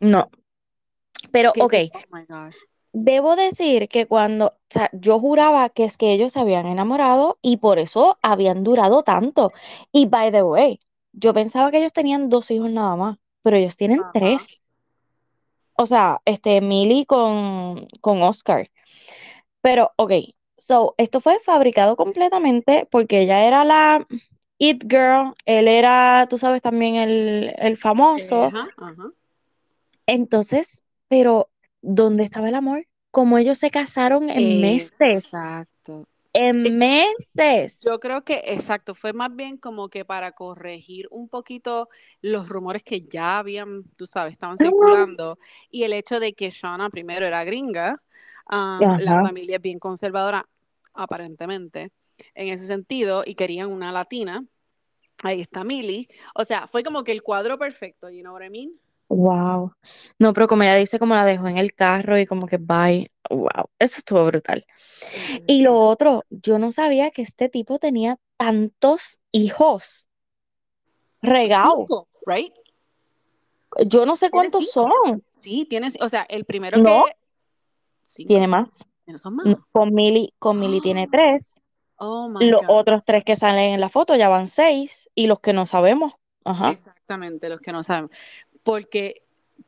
Speaker 1: No. Pero, ok,
Speaker 2: te- oh my gosh.
Speaker 1: debo decir que cuando, o sea, yo juraba que es que ellos se habían enamorado y por eso habían durado tanto. Y by the way, yo pensaba que ellos tenían dos hijos nada más, pero ellos tienen tres. O sea, este, Millie con, con Oscar. Pero, ok, so, esto fue fabricado completamente porque ella era la It Girl, él era, tú sabes, también el, el famoso.
Speaker 2: Ajá, ajá.
Speaker 1: Entonces, pero, ¿dónde estaba el amor? Como ellos se casaron en meses,
Speaker 2: Exacto.
Speaker 1: en meses.
Speaker 2: Yo creo que, exacto, fue más bien como que para corregir un poquito los rumores que ya habían, tú sabes, estaban
Speaker 1: Ah,
Speaker 2: circulando y el hecho de que Shauna primero era gringa, um, la familia es bien conservadora, aparentemente, en ese sentido, y querían una latina. Ahí está Millie. O sea, fue como que el cuadro perfecto, you know what I mean?
Speaker 1: Wow. No, pero como ella dice, como la dejó en el carro y como que bye, wow, eso estuvo brutal. Y lo otro, yo no sabía que este tipo tenía tantos hijos regados.
Speaker 2: Right?
Speaker 1: Yo no sé cuántos
Speaker 2: cinco.
Speaker 1: son.
Speaker 2: Sí, tienes, o sea, el primero
Speaker 1: No,
Speaker 2: que cinco,
Speaker 1: tiene más.
Speaker 2: son más.
Speaker 1: Con Millie, con Millie tiene tres.
Speaker 2: Oh my
Speaker 1: Los
Speaker 2: God.
Speaker 1: otros tres que salen en la foto ya van seis. Y los que no sabemos. Ajá.
Speaker 2: Exactamente, los que no saben. Porque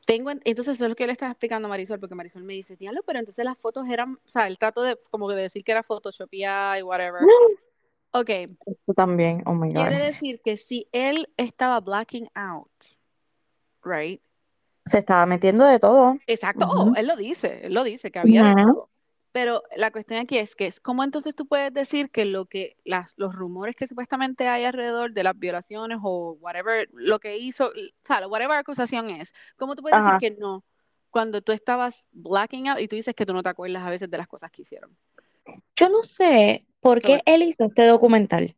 Speaker 2: tengo, en- entonces eso es lo que le estaba explicando a Marisol, porque Marisol me dice, diablo, pero entonces las fotos eran, o sea, el trato de, como que de decir que era Photoshopía y whatever. Ok,
Speaker 1: Esto también, oh my God.
Speaker 2: quiere decir que si él estaba blacking out, right?
Speaker 1: Se estaba metiendo de todo.
Speaker 2: Exacto, oh, él lo dice, él lo dice, que había de todo. Pero la cuestión aquí es que cómo entonces tú puedes decir que lo que las, los rumores que supuestamente hay alrededor de las violaciones o whatever lo que hizo, o sea, whatever acusación es, ¿cómo tú puedes
Speaker 1: Ajá.
Speaker 2: decir que no cuando tú estabas blacking out y tú dices que tú no te acuerdas a veces de las cosas que hicieron?
Speaker 1: Yo no sé por qué él hizo este documental.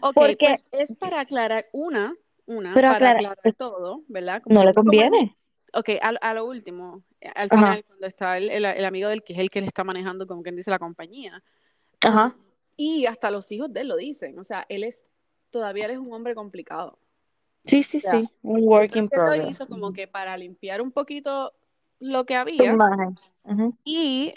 Speaker 2: ok,
Speaker 1: Porque,
Speaker 2: pues es para aclarar una, una,
Speaker 1: pero
Speaker 2: para
Speaker 1: aclara,
Speaker 2: aclarar todo, ¿verdad? Como
Speaker 1: no le
Speaker 2: pues como
Speaker 1: conviene.
Speaker 2: ok, a, a lo último, al
Speaker 1: Ajá,
Speaker 2: final, cuando está el, el, el amigo del que es el que le está manejando, como quien dice, la compañía,
Speaker 1: ajá.
Speaker 2: y hasta los hijos de él lo dicen, o sea, él es, todavía él es un hombre complicado.
Speaker 1: Sí, sí,
Speaker 2: O sea,
Speaker 1: sí. Un work in
Speaker 2: él lo
Speaker 1: progress.
Speaker 2: hizo como que para limpiar un poquito lo que había,
Speaker 1: imagen. Ujú.
Speaker 2: y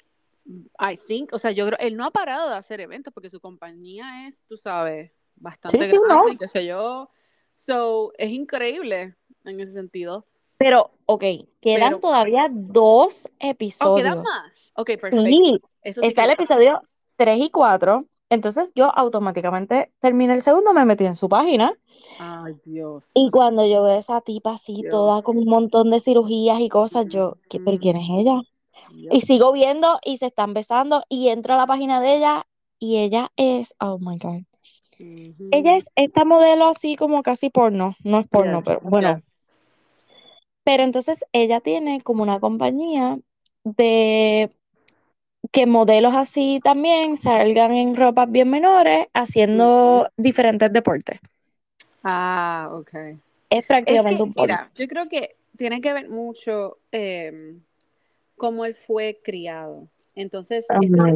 Speaker 2: I think, o sea, yo creo, él no ha parado de hacer eventos porque su compañía es, tú sabes,
Speaker 1: Sí,
Speaker 2: bastante
Speaker 1: sí, no.
Speaker 2: grande y qué sé yo. So, es increíble en ese sentido.
Speaker 1: Pero, ok, quedan
Speaker 2: Pero,
Speaker 1: todavía dos
Speaker 2: oh, quedan
Speaker 1: episodios.
Speaker 2: más. Ok, perfecto.
Speaker 1: Sí,
Speaker 2: Eso sí que
Speaker 1: está el episodio 3 y 4. Entonces yo automáticamente terminé el segundo, me metí en su página.
Speaker 2: Ay,
Speaker 1: Y
Speaker 2: Dios.
Speaker 1: cuando yo veo a esa tipa así,
Speaker 2: Dios.
Speaker 1: toda con un montón de cirugías y cosas, yo, ¿qué, ¿pero quién es ella? Y sigo viendo y se están besando y entro a la página de ella y ella es, oh my God. Ella es esta modelo así como casi porno, no es porno, pero
Speaker 2: yeah.
Speaker 1: Pero entonces ella tiene como una compañía de que modelos así también salgan en ropas bien menores haciendo diferentes deportes.
Speaker 2: Ah, ok.
Speaker 1: Es
Speaker 2: Es
Speaker 1: prácticamente
Speaker 2: que,
Speaker 1: un porno.
Speaker 2: mira, yo creo que tiene que ver mucho eh, cómo él fue criado. Entonces,
Speaker 1: Oh
Speaker 2: esto
Speaker 1: my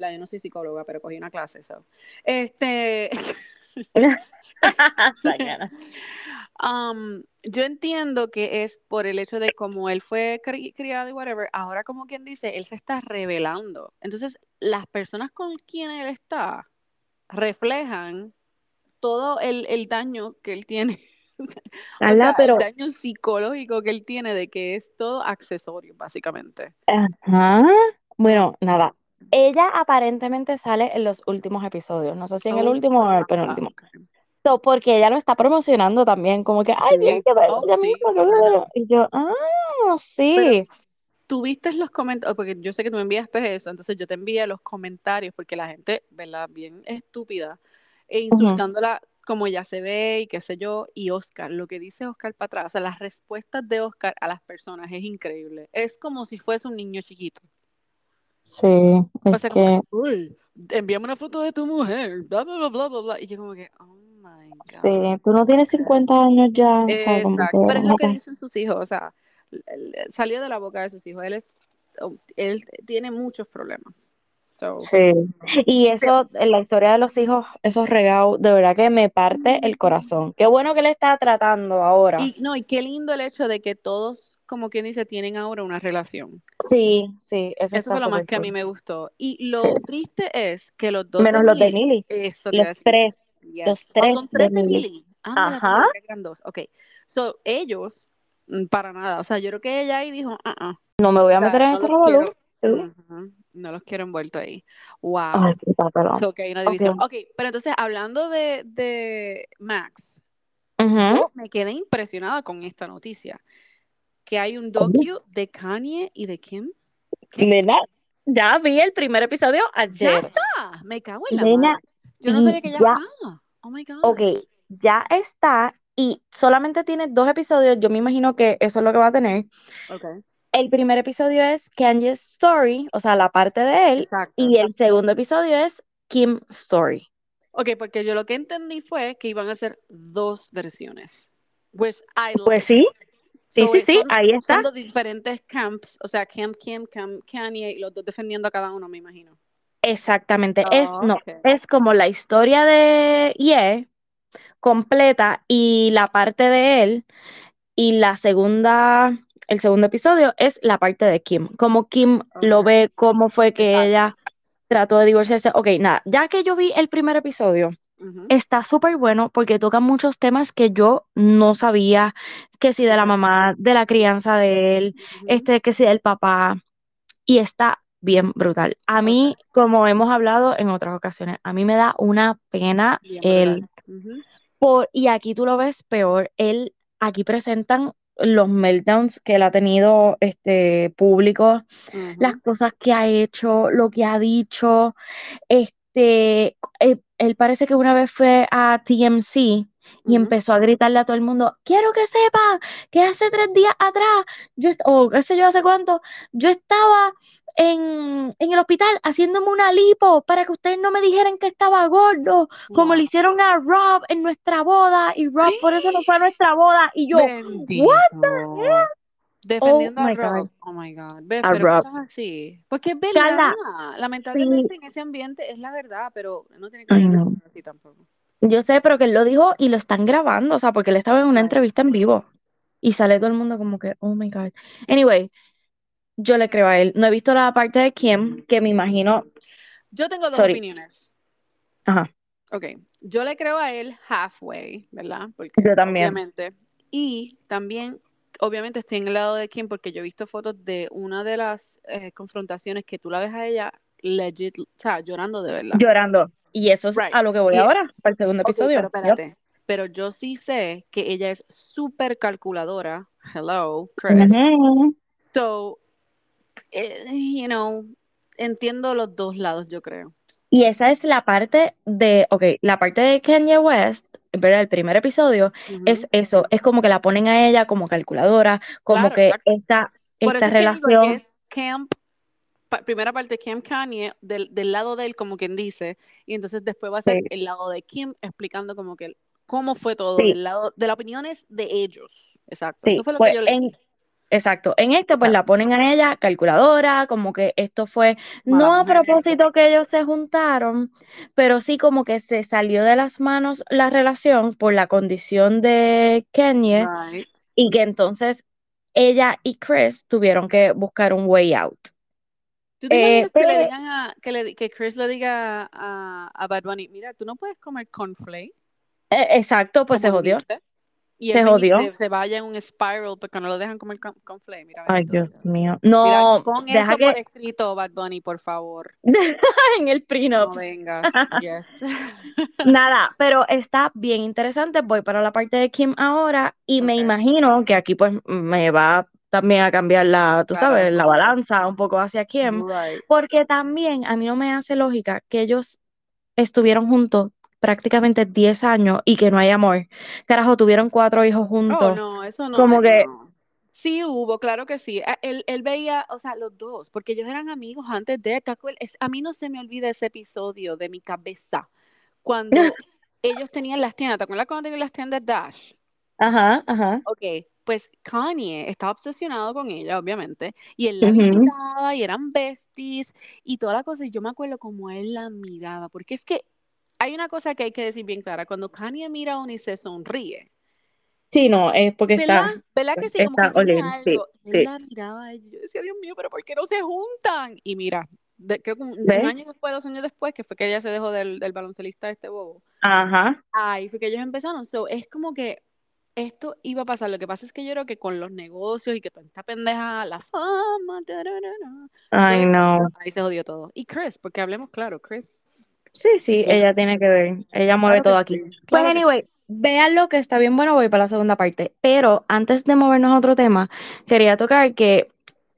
Speaker 2: yo, no soy psicóloga, pero cogí una clase, so. Este. um, yo entiendo que es por el hecho de cómo él fue cri- criado y whatever, ahora como quien dice, él se está revelando. Entonces, las personas con quienes él está reflejan todo el, el daño que él tiene. O el daño psicológico que él tiene de que es todo accesorio, básicamente.
Speaker 1: ajá. Bueno, nada. Ella aparentemente sale en los últimos episodios. No sé si en el
Speaker 2: Oh,
Speaker 1: último o en el penúltimo. So, porque ella lo está promocionando también, como que, ay,
Speaker 2: Sí.
Speaker 1: que ver
Speaker 2: Oh, sí.
Speaker 1: Y yo, ah,
Speaker 2: Pero
Speaker 1: sí.
Speaker 2: tuviste los comentarios, porque yo sé que tú me enviaste eso, entonces yo te envié los comentarios, porque la gente, ¿verdad? Bien estúpida, e insultándola como ella se ve y qué sé yo, y Oscar, lo que dice Oscar para atrás, o sea, las respuestas de Oscar a las personas es increíble. Es como si fuese un niño chiquito.
Speaker 1: Sí,
Speaker 2: O
Speaker 1: es
Speaker 2: sea, como
Speaker 1: que,
Speaker 2: que, uy, envíame una foto de tu mujer, bla, bla, bla, bla, bla. Y yo como que, oh my
Speaker 1: sí,
Speaker 2: God.
Speaker 1: tú no tienes
Speaker 2: ok.
Speaker 1: 50 años ya, o sea, como que,
Speaker 2: Exacto, pero es lo que dicen sus hijos, o sea, salió de la boca de sus hijos, él es, oh, él tiene muchos problemas. So,
Speaker 1: Sí. Y eso, en la historia de los hijos, esos regalos, de verdad que me parte el corazón. Qué bueno que le está tratando ahora.
Speaker 2: y no, y qué lindo el hecho de que todos, como quien dice, tienen ahora una relación.
Speaker 1: Sí, sí, eso,
Speaker 2: Eso fue lo más que a mí me gustó. Y lo
Speaker 1: Sí.
Speaker 2: triste es que los dos
Speaker 1: Menos
Speaker 2: de
Speaker 1: los de
Speaker 2: eso a
Speaker 1: Los tres.
Speaker 2: Yes.
Speaker 1: los
Speaker 2: Oh,
Speaker 1: tres
Speaker 2: son tres de
Speaker 1: Millie.
Speaker 2: Millie.
Speaker 1: Ajá.
Speaker 2: eran dos. Ok. So, ellos, mm, para nada. O sea, yo creo que ella ahí dijo, ah, ah.
Speaker 1: No me voy a
Speaker 2: O sea,
Speaker 1: meter en
Speaker 2: no
Speaker 1: este revolú.
Speaker 2: No los quiero envuelto ahí. Wow.
Speaker 1: Ay.
Speaker 2: So, hay una división. Ok, pero entonces, hablando de, de Max, me quedé impresionada con esta noticia. Que hay un docu de Kanye y de Kim. ¿Qué?
Speaker 1: Nena, ya vi el primer episodio
Speaker 2: Ya
Speaker 1: ayer.
Speaker 2: está. Me cago en la
Speaker 1: Nena,
Speaker 2: madre. Yo no sabía que ya,
Speaker 1: ya-
Speaker 2: estaba. Oh my God.
Speaker 1: Ok, ya está y solamente tiene dos episodios. Yo me imagino que eso es lo que va a tener.
Speaker 2: Ok.
Speaker 1: El primer episodio es Kanye's Story, o sea, la parte de él,
Speaker 2: Exacto.
Speaker 1: y el segundo episodio es Kim Story.
Speaker 2: Ok, porque yo lo que entendí fue que iban a hacer dos versiones. Which I like.
Speaker 1: Pues sí, sí,
Speaker 2: So,
Speaker 1: sí, sí,
Speaker 2: son-
Speaker 1: ahí está.
Speaker 2: Son dos diferentes camps, o sea, Camp Kim, Camp Kanye, y los dos defendiendo a cada uno, me imagino.
Speaker 1: Exactamente. Es,
Speaker 2: Oh,
Speaker 1: no, es como la historia de Ye completa y la parte de él. Y la segunda, el segundo episodio es la parte de Kim. Como Kim lo ve, cómo fue que ella trató de divorciarse. Ok, nada, ya que yo vi el primer episodio, está súper bueno porque toca muchos temas que yo no sabía, que si de la mamá, de la crianza de él, este, que si del papá, y está bien brutal. A mí, como hemos hablado en otras ocasiones, a mí me da una pena
Speaker 2: Bien
Speaker 1: el por, y aquí tú lo ves peor, él, aquí presentan los meltdowns que él ha tenido este público, las
Speaker 2: Ujú.
Speaker 1: cosas que ha hecho, lo que ha dicho, este, eh, él parece que una vez fue a TMC y empezó a gritarle a todo el mundo, quiero que sepan que hace tres días atrás, yo, o qué sé yo hace cuánto, yo estaba en, en el hospital haciéndome una lipo para que ustedes no me dijeran que estaba gordo, como le hicieron a Rob en nuestra boda, y Rob por eso no fue a nuestra boda, y yo,
Speaker 2: Bendito. Defendiendo
Speaker 1: Oh
Speaker 2: a
Speaker 1: my God.
Speaker 2: Rob. Oh my God. ¿Ves?
Speaker 1: A
Speaker 2: Pero
Speaker 1: Rob.
Speaker 2: cosas así. Porque es verdad. Lamentablemente en ese ambiente es la verdad, pero no tiene que
Speaker 1: no.
Speaker 2: así tampoco.
Speaker 1: Yo sé, pero que él lo dijo y lo están grabando, o sea, porque él estaba en una entrevista en vivo y sale todo el mundo como que, oh my God. Anyway, yo le creo a él. No he visto la parte de Kim, que me imagino,
Speaker 2: Yo tengo dos
Speaker 1: sorry,
Speaker 2: opiniones.
Speaker 1: ajá,
Speaker 2: Ok. Yo le creo a él halfway, ¿verdad? Porque
Speaker 1: yo también.
Speaker 2: obviamente. Y también, obviamente, estoy en el lado de Kim porque yo he visto fotos de una de las eh, confrontaciones que tú la ves a ella legit, o sea, llorando de verdad.
Speaker 1: Llorando. Y eso es
Speaker 2: Right.
Speaker 1: a lo que voy ahora, para el segundo episodio.
Speaker 2: pero espérate. Pero yo sí sé que ella es súper calculadora. Hello, Chris. So, eh, you know, entiendo los dos lados, yo creo.
Speaker 1: Y esa es la parte de, ok, la parte de Kanye West, ¿verdad? El primer episodio
Speaker 2: Ujú.
Speaker 1: es eso, es como que la ponen a ella como calculadora, como
Speaker 2: Claro,
Speaker 1: que
Speaker 2: exacto.
Speaker 1: esta,
Speaker 2: Por
Speaker 1: esta
Speaker 2: eso es que digo,
Speaker 1: relación,
Speaker 2: es Camp, pa- primera parte Camp Kanye, del, del lado de él, como quien dice, y entonces después va a ser
Speaker 1: Sí.
Speaker 2: el lado de Kim explicando como que cómo fue todo,
Speaker 1: sí,
Speaker 2: del lado, de las opiniones de ellos. Exacto, eso fue lo
Speaker 1: pues
Speaker 2: que yo
Speaker 1: en,
Speaker 2: leí.
Speaker 1: exacto, en este pues
Speaker 2: Exacto.
Speaker 1: la ponen a ella calculadora, como que esto fue no a propósito que ellos se juntaron, pero sí como que se salió de las manos la relación por la condición de Kanye
Speaker 2: Right.
Speaker 1: y que entonces ella y Chris tuvieron que buscar un way out.
Speaker 2: ¿Tú te
Speaker 1: Eh,
Speaker 2: imaginas que le
Speaker 1: pero,
Speaker 2: digan a, que, le, que Chris le diga a, a Bad Bunny, mira, tú no puedes comer cornflake,
Speaker 1: eh, exacto, pues se jodió,
Speaker 2: dijiste? Y
Speaker 1: se jodió.
Speaker 2: se, se vaya en un spiral porque no lo dejan comer con. Mira,
Speaker 1: Ay, Dios mío.
Speaker 2: Mira,
Speaker 1: No,
Speaker 2: pon
Speaker 1: deja
Speaker 2: eso por
Speaker 1: que
Speaker 2: escrito, Bad Bunny, por favor.
Speaker 1: en el
Speaker 2: No
Speaker 1: prenup.
Speaker 2: vengas. Yes.
Speaker 1: Nada, pero está bien interesante. Voy para la parte de Kim ahora y me imagino que aquí pues me va también a cambiar la, tú
Speaker 2: claro.
Speaker 1: sabes, la balanza un poco hacia
Speaker 2: Right.
Speaker 1: porque también a mí no me hace lógica que ellos estuvieron juntos prácticamente 10 años y que no hay amor. Carajo, tuvieron cuatro hijos
Speaker 2: Oh,
Speaker 1: juntos.
Speaker 2: no, eso no,
Speaker 1: Como
Speaker 2: eh,
Speaker 1: que,
Speaker 2: no. Sí hubo, claro que sí. A- Él, él veía, o sea, los dos, porque ellos eran amigos antes de, A mí no se me olvida ese episodio de mi cabeza, cuando ellos tenían las tiendas, ¿te acuerdas cuando tenían las tiendas Dash?
Speaker 1: ajá, ajá.
Speaker 2: Ok, pues Kanye estaba obsesionado con ella, obviamente, y él la
Speaker 1: Ujú.
Speaker 2: visitaba y eran besties y toda la cosa, y yo me acuerdo como él la miraba, porque es que hay una cosa que hay que decir bien clara, cuando Kanye mira a uno y se sonríe,
Speaker 1: Sí, no, es porque
Speaker 2: ¿verdad?
Speaker 1: está,
Speaker 2: ¿Verdad que sí? Como
Speaker 1: está
Speaker 2: que
Speaker 1: Olin, sí,
Speaker 2: algo. Él
Speaker 1: sí.
Speaker 2: la miraba ella, yo decía, Dios mío, pero ¿por qué no se juntan? Y mira, de- creo que un, un año después, dos años después, que fue que ella se dejó del, del baloncelista este bobo,
Speaker 1: Ajá.
Speaker 2: ahí fue que ellos empezaron, so, es como que esto iba a pasar. Lo que pasa es que yo creo que con los negocios y que toda esta pendeja, la fama,
Speaker 1: Ay,
Speaker 2: eso,
Speaker 1: no.
Speaker 2: ahí se jodió todo. Y Chris, porque hablemos claro, Chris.
Speaker 1: Sí, sí, ella tiene que ver. Ella mueve
Speaker 2: Claro
Speaker 1: todo aquí.
Speaker 2: sí,
Speaker 1: Pues
Speaker 2: claro
Speaker 1: anyway, vean lo que está bien bueno, voy para la segunda parte. Pero antes de movernos a otro tema, quería tocar que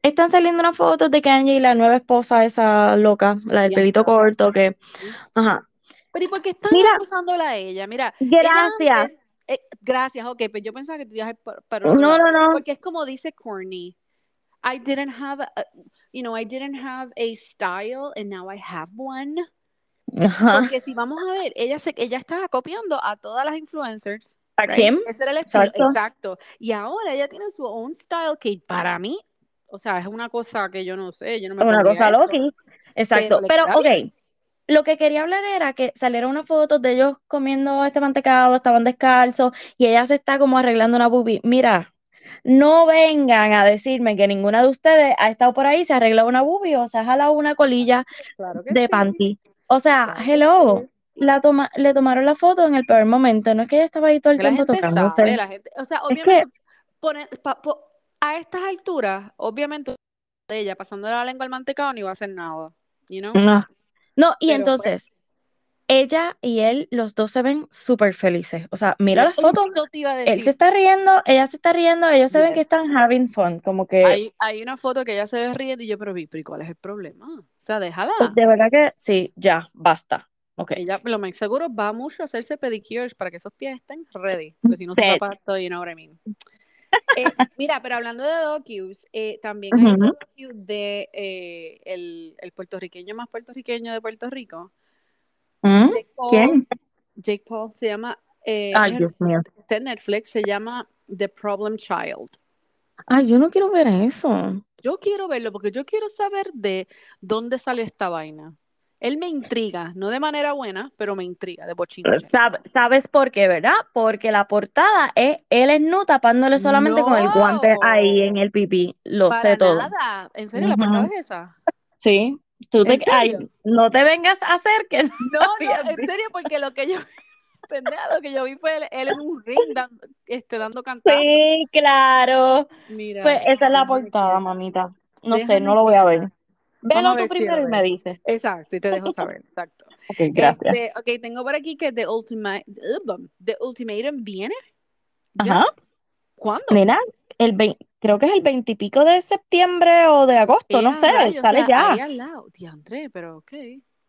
Speaker 1: están saliendo unas fotos de Kanye y la nueva esposa, esa loca, la del pelito corto, que, ajá.
Speaker 2: Pero ¿y por qué están
Speaker 1: Mira,
Speaker 2: acusándola a ella? Mira, ella
Speaker 1: gracias.
Speaker 2: antes, eh, gracias, ok, pero yo pensaba que tú ibas a
Speaker 1: No, no, no.
Speaker 2: Porque es como dice Courtney, I didn't have, a, you know, I didn't have a style and now I have one.
Speaker 1: Ajá.
Speaker 2: Porque si vamos a ver, ella se, ella estaba copiando a todas las influencers.
Speaker 1: ¿A
Speaker 2: right?
Speaker 1: Kim?
Speaker 2: Ese era el estilo,
Speaker 1: Exacto.
Speaker 2: exacto. Y ahora ella tiene su own style que para mí, o sea, es una cosa que yo no sé, yo no me
Speaker 1: Una cosa loquis. Exacto.
Speaker 2: pero
Speaker 1: Pero, ok,
Speaker 2: bien.
Speaker 1: Lo que quería hablar era que salieron unas fotos de ellos comiendo este mantecado, estaban descalzos y ella se está como arreglando una boobie. Mira, no vengan a decirme que ninguna de ustedes ha estado por ahí, se ha arreglado una boobie o se ha jalado una colilla
Speaker 2: Claro
Speaker 1: de
Speaker 2: sí,
Speaker 1: panty. O sea, hello, la toma, le tomaron la foto en el peor momento. No es que ella estaba ahí todo el
Speaker 2: la
Speaker 1: tiempo
Speaker 2: gente
Speaker 1: tocándose.
Speaker 2: sabe, la gente, o sea,
Speaker 1: Es que,
Speaker 2: obviamente, pone- pa- po- a estas alturas, obviamente, ella pasando la lengua al mantecado ni va a hacer nada, you know?
Speaker 1: no. No, y
Speaker 2: Pero pues,
Speaker 1: entonces, ella y él, los dos se ven súper felices. O sea, mira las fotos. Él se está riendo, ella se está riendo, ellos se ven que
Speaker 2: Yes.
Speaker 1: están having fun, como que
Speaker 2: Hay, hay una foto que ella se ve riendo y yo, pero, vi, pero ¿y ¿cuál es el problema? O sea, déjala.
Speaker 1: pues, de verdad que sí, ya, basta. Ok.
Speaker 2: Ella, lo más seguro, va mucho a hacerse pedicures para que esos pies estén ready. Porque si no, zapato, you know what I mean. Eh, mira, pero hablando de docus, eh, también hay otro docu de eh, el, el puertorriqueño más puertorriqueño de Puerto Rico,
Speaker 1: ¿Mm?
Speaker 2: Jake Paul.
Speaker 1: ¿Quién?
Speaker 2: Jake Paul se llama, eh,
Speaker 1: Ay, Dios mío.
Speaker 2: está en Netflix, se llama The Problem Child.
Speaker 1: Ay, yo no quiero ver eso.
Speaker 2: Yo quiero verlo porque yo quiero saber de dónde sale esta vaina. Él me intriga, no de manera buena, pero me intriga, de bochinche.
Speaker 1: Sab- ¿Sabes por qué, verdad? Porque la portada es él es nu tapándole solamente con el guante ahí en el pipí. Lo
Speaker 2: para
Speaker 1: sé todo.
Speaker 2: nada. ¿En serio la portada es esa?
Speaker 1: Sí. Tú te,
Speaker 2: ¿En
Speaker 1: ay,
Speaker 2: serio?
Speaker 1: no te vengas a hacer que no
Speaker 2: No, en serio, porque lo que yo, pendeja, lo que yo vi fue él, él en un ring dando, este, dando cantazos.
Speaker 1: Sí, claro.
Speaker 2: Mira,
Speaker 1: Pues esa es la portada, mamita. No sé, no lo voy a ver. Velo tú
Speaker 2: si
Speaker 1: primero
Speaker 2: lo
Speaker 1: y me dices.
Speaker 2: Exacto, y te dejo saber, exacto.
Speaker 1: Ok, gracias.
Speaker 2: Este, ok, tengo por aquí que The Ultimate, The Ultimatum viene. ¿Ya?
Speaker 1: Ajá.
Speaker 2: ¿Cuándo?
Speaker 1: Nena, el vein- creo que es el veintipico de septiembre o de agosto, no
Speaker 2: Ea,
Speaker 1: sé,
Speaker 2: rayos, o
Speaker 1: sale
Speaker 2: sea,
Speaker 1: ya.
Speaker 2: ahí al lado. Pero ok.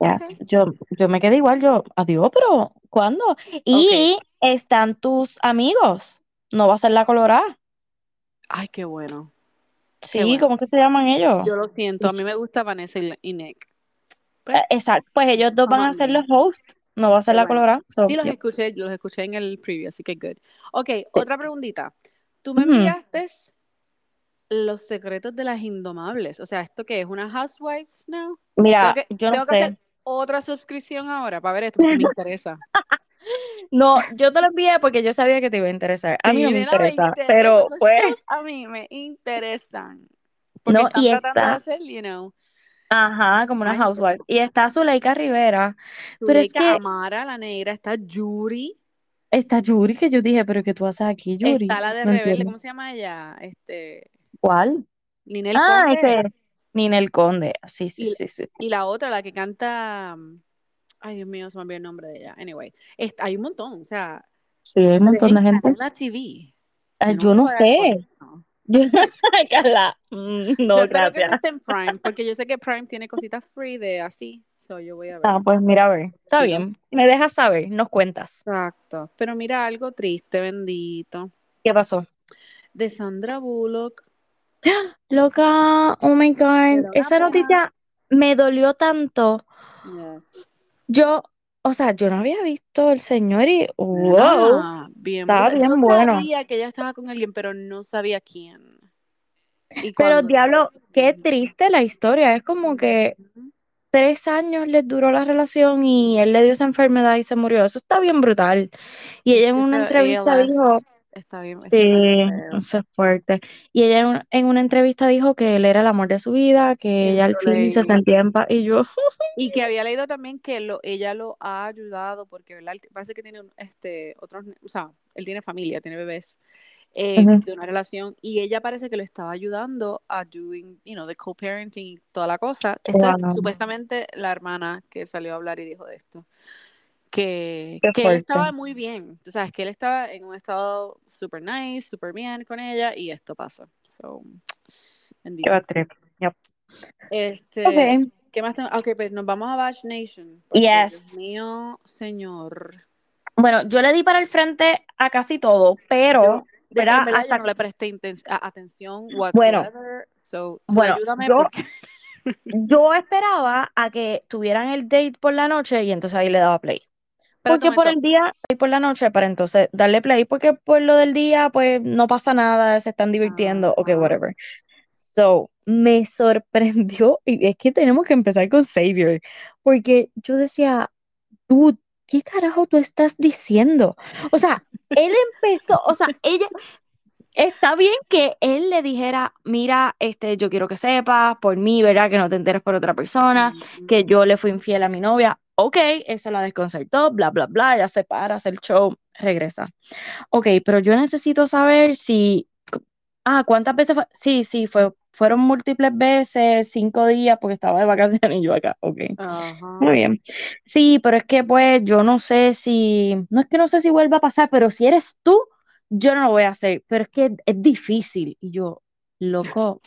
Speaker 1: Yes,
Speaker 2: Ok.
Speaker 1: Yo, yo me quedé igual, yo, adiós, pero ¿cuándo? Y están tus amigos, no va a ser la colorada.
Speaker 2: Ay, qué bueno.
Speaker 1: Sí,
Speaker 2: bueno.
Speaker 1: ¿cómo que se llaman ellos?
Speaker 2: Yo lo siento, a mí me gusta Vanessa y, Nick.
Speaker 1: Eh, Exacto, pues ellos dos van a ser los hosts, no va a ser la
Speaker 2: bueno.
Speaker 1: colorada. so,
Speaker 2: Sí, los escuché, los escuché en el preview, así que good. Ok, otra preguntita. Tú me enviaste los secretos de las indomables. O sea, ¿esto qué es? ¿Una Housewives now?
Speaker 1: Mira,
Speaker 2: Tengo que,
Speaker 1: yo no
Speaker 2: tengo que hacer otra suscripción ahora para ver esto porque me interesa.
Speaker 1: No, yo te lo envié porque yo sabía que te iba a interesar. A mí no me interesa, pero pues,
Speaker 2: a mí me interesan. Porque
Speaker 1: no,
Speaker 2: están
Speaker 1: y
Speaker 2: tratando de
Speaker 1: está,
Speaker 2: hacer, you know,
Speaker 1: ajá, como una
Speaker 2: Ay,
Speaker 1: housewife. Y está Zuleika Rivera, pero es
Speaker 2: Zuleika,
Speaker 1: que
Speaker 2: Amara, la negra, está Yuri,
Speaker 1: está Yuri, que yo dije, pero ¿qué tú haces aquí, Yuri?
Speaker 2: está la de
Speaker 1: No
Speaker 2: Rebelde,
Speaker 1: entiendo.
Speaker 2: ¿cómo se llama ella? Este,
Speaker 1: ¿Cuál?
Speaker 2: Ninel
Speaker 1: Ah,
Speaker 2: Conde.
Speaker 1: ese, Ninel Conde. Sí, sí,
Speaker 2: Y-
Speaker 1: sí, sí.
Speaker 2: Y la otra, la que canta. Mm, Ay, Dios mío, se me olvidó el nombre de ella. Anyway, est- hay un montón, o sea.
Speaker 1: Sí, hay un
Speaker 2: es
Speaker 1: montón de
Speaker 2: en
Speaker 1: gente.
Speaker 2: Cadena TV.
Speaker 1: Ah,
Speaker 2: Yo
Speaker 1: no sé. Carla, mm,
Speaker 2: Yo
Speaker 1: no,
Speaker 2: espero que no
Speaker 1: gracias.
Speaker 2: esté en Prime, porque yo sé que Prime tiene cositas free de así. So yo voy a ver.
Speaker 1: Ah, pues mira, a ver, está
Speaker 2: Sí, ¿no?
Speaker 1: bien. Me dejas saber, nos cuentas.
Speaker 2: Exacto. Pero mira algo triste, bendito.
Speaker 1: ¿Qué pasó?
Speaker 2: De Sandra Bullock.
Speaker 1: Loca, oh my God, esa noticia me dolió tanto.
Speaker 2: Yes.
Speaker 1: Yo, o sea, yo no había visto el señor y wow.
Speaker 2: Nena, bien
Speaker 1: Estaba bien
Speaker 2: Yo
Speaker 1: bueno.
Speaker 2: sabía que ella estaba con alguien, pero no sabía quién. Y
Speaker 1: Pero diablo, qué triste la historia. Es como que tres años les duró la relación y él le dio esa enfermedad y se murió. Eso está bien brutal. Y ella en una entrevista
Speaker 2: ALS
Speaker 1: dijo,
Speaker 2: Está bien, está
Speaker 1: sí, eso es fuerte. Y ella en una, en una entrevista dijo que él era el amor de su vida, que
Speaker 2: Y
Speaker 1: ella al fin se
Speaker 2: leí.
Speaker 1: sentía en paz. Y yo,
Speaker 2: Y que había leído también que lo, ella lo ha ayudado porque ¿verdad? Parece que tiene este otros, o sea, él tiene familia, tiene bebés eh,
Speaker 1: Ujú.
Speaker 2: de una relación y ella parece que lo estaba ayudando a doing, you know, the co-parenting toda la cosa. Esta es supuestamente la hermana que salió a hablar y dijo de esto. Que, que él estaba muy bien, tú sabes, que él estaba en un estado super nice, super bien con ella y esto pasa. So, bendito.
Speaker 1: Yep.
Speaker 2: Este,
Speaker 1: Ok.
Speaker 2: ¿qué más tengo? Ok, pues nos vamos a Batch Nation. Porque, Dios
Speaker 1: Yes.
Speaker 2: mío, señor.
Speaker 1: Bueno, yo le di para el frente a casi todo,
Speaker 2: Yo,
Speaker 1: pero,
Speaker 2: de,
Speaker 1: ¿verdad?
Speaker 2: en verdad,
Speaker 1: Hasta,
Speaker 2: yo no le presté atención
Speaker 1: bueno,
Speaker 2: whatsoever. So, tú
Speaker 1: bueno,
Speaker 2: ayúdame
Speaker 1: yo,
Speaker 2: porque.
Speaker 1: yo esperaba a que tuvieran el date por la noche y entonces ahí le daba play. Porque por el día y por la noche para entonces darle play, porque por lo del día pues no pasa nada, se están divirtiendo, ok,
Speaker 2: Ajá.
Speaker 1: whatever. So, me sorprendió, y es que tenemos que empezar con Xavier, porque yo decía, dude, ¿qué carajo tú estás diciendo? O sea, él empezó, o sea, ella, está bien que él le dijera, mira, este, yo quiero que sepas por mí, ¿verdad? Que no te enteres por otra persona, que yo le fui infiel a mi novia. Ok, eso la desconcertó, bla, bla, bla, ya se para, hace el show, regresa. Ok, pero yo necesito saber si, ah, ¿cuántas veces fue? Sí, sí, fue, fueron múltiples veces, cinco días, porque estaba de vacaciones y yo acá, ok.
Speaker 2: Ajá.
Speaker 1: Muy bien. Sí, pero es que pues yo no sé si, no es que no sé si vuelva a pasar, pero si eres tú, yo no lo voy a hacer, pero es que es difícil. Y yo, loco,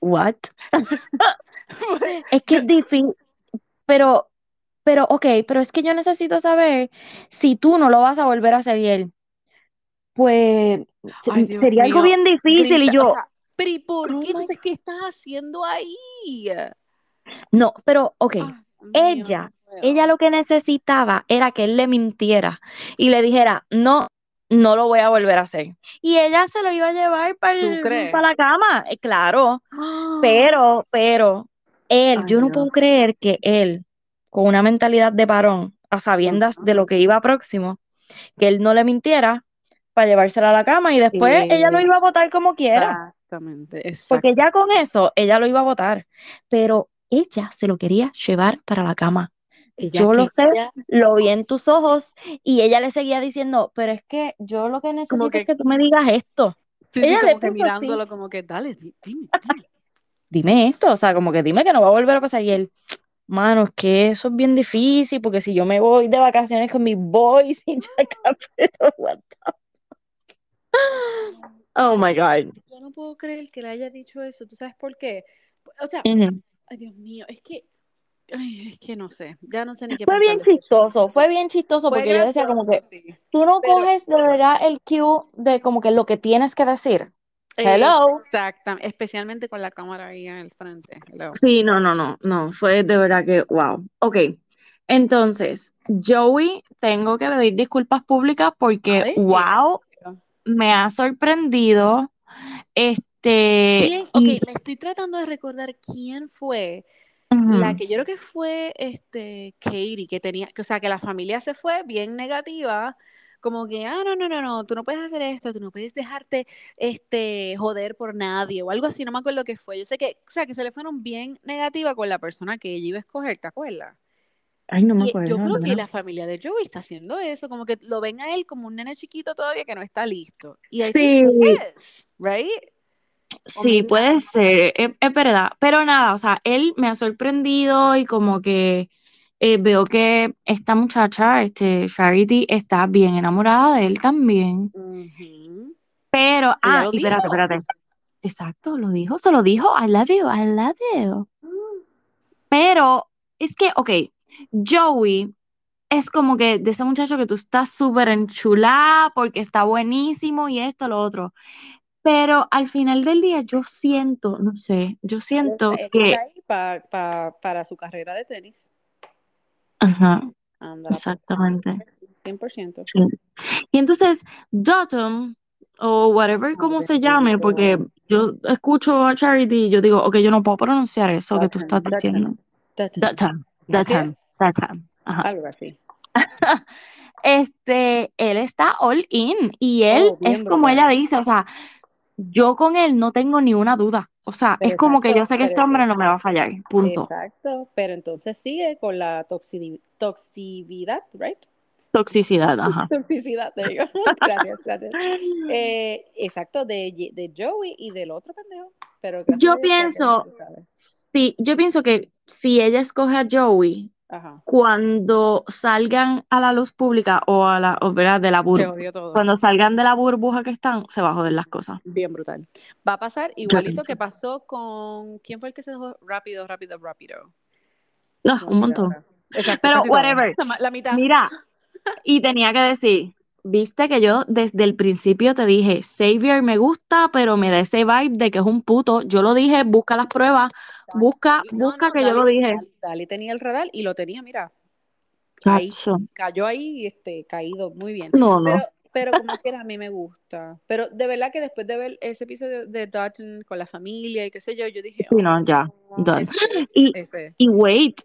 Speaker 1: what? Es que es difícil, pero, pero, ok, pero es que yo necesito saber si tú no lo vas a volver a hacer y él, pues
Speaker 2: Ay,
Speaker 1: sería algo bien difícil y
Speaker 2: o
Speaker 1: yo,
Speaker 2: sea, pero ¿y por
Speaker 1: oh
Speaker 2: qué? Entonces, ¿qué estás haciendo ahí?
Speaker 1: No, pero ok,
Speaker 2: mío,
Speaker 1: ella, ella lo que necesitaba era que él le mintiera y le dijera, no, no lo voy a volver a hacer. Y ella se lo iba a llevar para la cama, eh, claro, pero, pero, él,
Speaker 2: Ay,
Speaker 1: yo no
Speaker 2: Dios.
Speaker 1: puedo creer que él, con una mentalidad de varón, a sabiendas de lo que iba próximo, que él no le mintiera para llevársela a la cama y después ella lo iba a votar como quiera.
Speaker 2: Exactamente,
Speaker 1: Porque ya con eso ella lo iba a votar, pero ella se lo quería llevar para la cama.
Speaker 2: Ella
Speaker 1: Yo lo sé, lo vi en tus ojos y ella le seguía diciendo, pero es que yo lo que necesito
Speaker 2: que-
Speaker 1: es que tú me digas esto.
Speaker 2: sí, sí,
Speaker 1: ella
Speaker 2: como
Speaker 1: le
Speaker 2: que mirándolo,
Speaker 1: así.
Speaker 2: como que dale, di- dime, dime.
Speaker 1: Dime esto, o sea, como que dime que no va a volver a pasar. Y él, mano, es que eso es bien difícil porque si yo me voy de vacaciones con mis boys y ya pero what the- Oh my God.
Speaker 2: Yo no puedo creer que le haya dicho eso. ¿Tú sabes por qué? O sea, ay, Dios mío, es que, ay, es que no sé, ya no sé ni qué
Speaker 1: Fue bien chistoso, fue bien chistoso
Speaker 2: Fue
Speaker 1: porque yo decía como que
Speaker 2: gracioso, sí.
Speaker 1: tú no
Speaker 2: Pero-
Speaker 1: coges de verdad el cue de como que lo que tienes que decir. Hello.
Speaker 2: Exactamente, especialmente con la cámara ahí en el frente. Hello.
Speaker 1: Sí, no, no, no, no, fue de verdad que wow. Ok, entonces, Joey, tengo que pedir disculpas públicas porque wow, me ha sorprendido. Este, y
Speaker 2: me estoy tratando de recordar quién fue la que yo creo que fue este Katie, que tenía, que, o sea, que la familia se fue bien negativa, como que, ah, no, no, no, no, tú no puedes hacer esto, tú no puedes dejarte este joder por nadie o algo así, no me acuerdo qué fue. Yo sé que, o sea, que se le fueron bien negativa con la persona que ella iba a escoger, ¿te acuerdas?
Speaker 1: ay, no me
Speaker 2: Y
Speaker 1: acuerdo.
Speaker 2: yo creo que la familia de Joey está haciendo eso, como que lo ven a él como un nene chiquito todavía que no está listo. Y
Speaker 1: Sí,
Speaker 2: is, right?
Speaker 1: sí, puede ser, es, es verdad, pero nada, o sea, él me ha sorprendido y como que eh, veo que esta muchacha, este Charity, está bien enamorada de él también. Pero, ah, y espérate, espérate. Exacto, lo dijo, se lo dijo, I love you, I love you. Pero es que, ok, Joey es como que de ese muchacho que tú estás súper enchulada porque está buenísimo y esto, lo otro. Pero al final del día yo siento, no sé, yo siento que,
Speaker 2: ahí pa- pa- para su carrera de tenis.
Speaker 1: Ajá,
Speaker 2: Anda,
Speaker 1: exactamente.
Speaker 2: 100%.
Speaker 1: Sí. Y entonces, Dotum, o whatever como se llame, porque yo escucho a Charity y yo digo, ok, yo no puedo pronunciar eso que tú estás
Speaker 2: Dutton,
Speaker 1: diciendo. Dotum. Dotum, Dotum.
Speaker 2: Algo así.
Speaker 1: Este, él está all in y él
Speaker 2: Oh,
Speaker 1: es como
Speaker 2: brutal.
Speaker 1: ella dice, o sea, yo con él no tengo ni una duda. O sea,
Speaker 2: Pero
Speaker 1: es como que yo sé que este hombre no me va a fallar, punto.
Speaker 2: Exacto, pero entonces sigue con la toxi- toxicidad, ¿right?
Speaker 1: Toxicidad, ajá.
Speaker 2: Toxicidad, te digo. Gracias, gracias. Eh, exacto, de, de Joey y del otro pendejo. Pero
Speaker 1: Yo pienso, sí, yo pienso que si ella escoge a Joey,
Speaker 2: Ajá,
Speaker 1: cuando salgan a la luz pública o a la, o, de la burbuja, cuando salgan de la burbuja que están, se va a joder las cosas.
Speaker 2: Bien brutal. Va a pasar igualito que pasó con. ¿Quién fue el que se dejó rápido, rápido, rápido?
Speaker 1: No, un montón.
Speaker 2: Exacto,
Speaker 1: Pero
Speaker 2: todo.
Speaker 1: whatever.
Speaker 2: La mitad.
Speaker 1: Mira, y tenía que decir, viste que yo desde el principio te dije, Xavier me gusta, pero me da ese vibe de que es un puto. Yo lo dije, busca las pruebas, busca,
Speaker 2: no,
Speaker 1: busca
Speaker 2: no,
Speaker 1: que yo lo dije.
Speaker 2: Dali, tenía el radar y lo tenía, mira, ahí, cayó ahí, este, caído, muy bien.
Speaker 1: No, no.
Speaker 2: Pero, pero como quiera, a mí me gusta. Pero de verdad que después de ver ese episodio de Dutton con la familia y qué sé yo, yo dije,
Speaker 1: Sí, no, ya,
Speaker 2: oh,
Speaker 1: done.
Speaker 2: ese,
Speaker 1: Y,
Speaker 2: ese.
Speaker 1: y wait,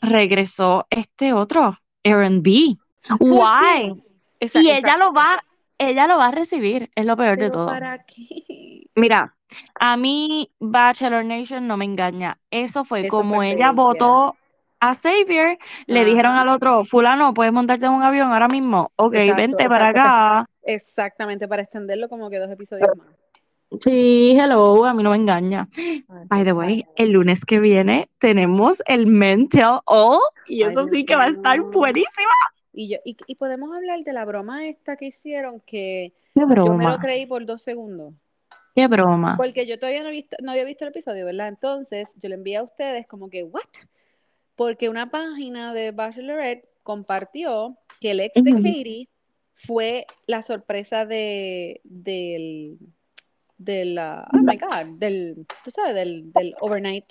Speaker 1: regresó este otro, Aaron B.
Speaker 2: ¿Por
Speaker 1: Why?
Speaker 2: Esa-
Speaker 1: Y ella lo va, ella lo va a recibir, es lo peor de todo.
Speaker 2: ¿para qué?
Speaker 1: Mira, a mí Bachelor Nation no me engaña. Eso fue
Speaker 2: Eso
Speaker 1: como
Speaker 2: fue
Speaker 1: ella votó a Xavier, le dijeron al otro, fulano, ¿puedes montarte en un avión ahora mismo? Ok,
Speaker 2: Exacto,
Speaker 1: vente para acá.
Speaker 2: Exactamente, para extenderlo como que dos episodios más.
Speaker 1: Sí, hello, a mí no me engaña.
Speaker 2: Ay,
Speaker 1: By the way, el lunes que viene tenemos el Men Tell All y eso sí que va a estar
Speaker 2: mío. Y, yo, y, y podemos hablar de la broma esta que hicieron que
Speaker 1: Qué
Speaker 2: yo me lo creí por dos segundos.
Speaker 1: qué broma.
Speaker 2: Porque yo todavía no, he visto, no había visto el episodio, ¿verdad? Entonces yo le envié a ustedes como que, ¿what? Porque una página de Bachelorette compartió que el ex de
Speaker 1: Ujú.
Speaker 2: Katie fue la sorpresa de del del ah, oh my god del tú sabes del, del overnight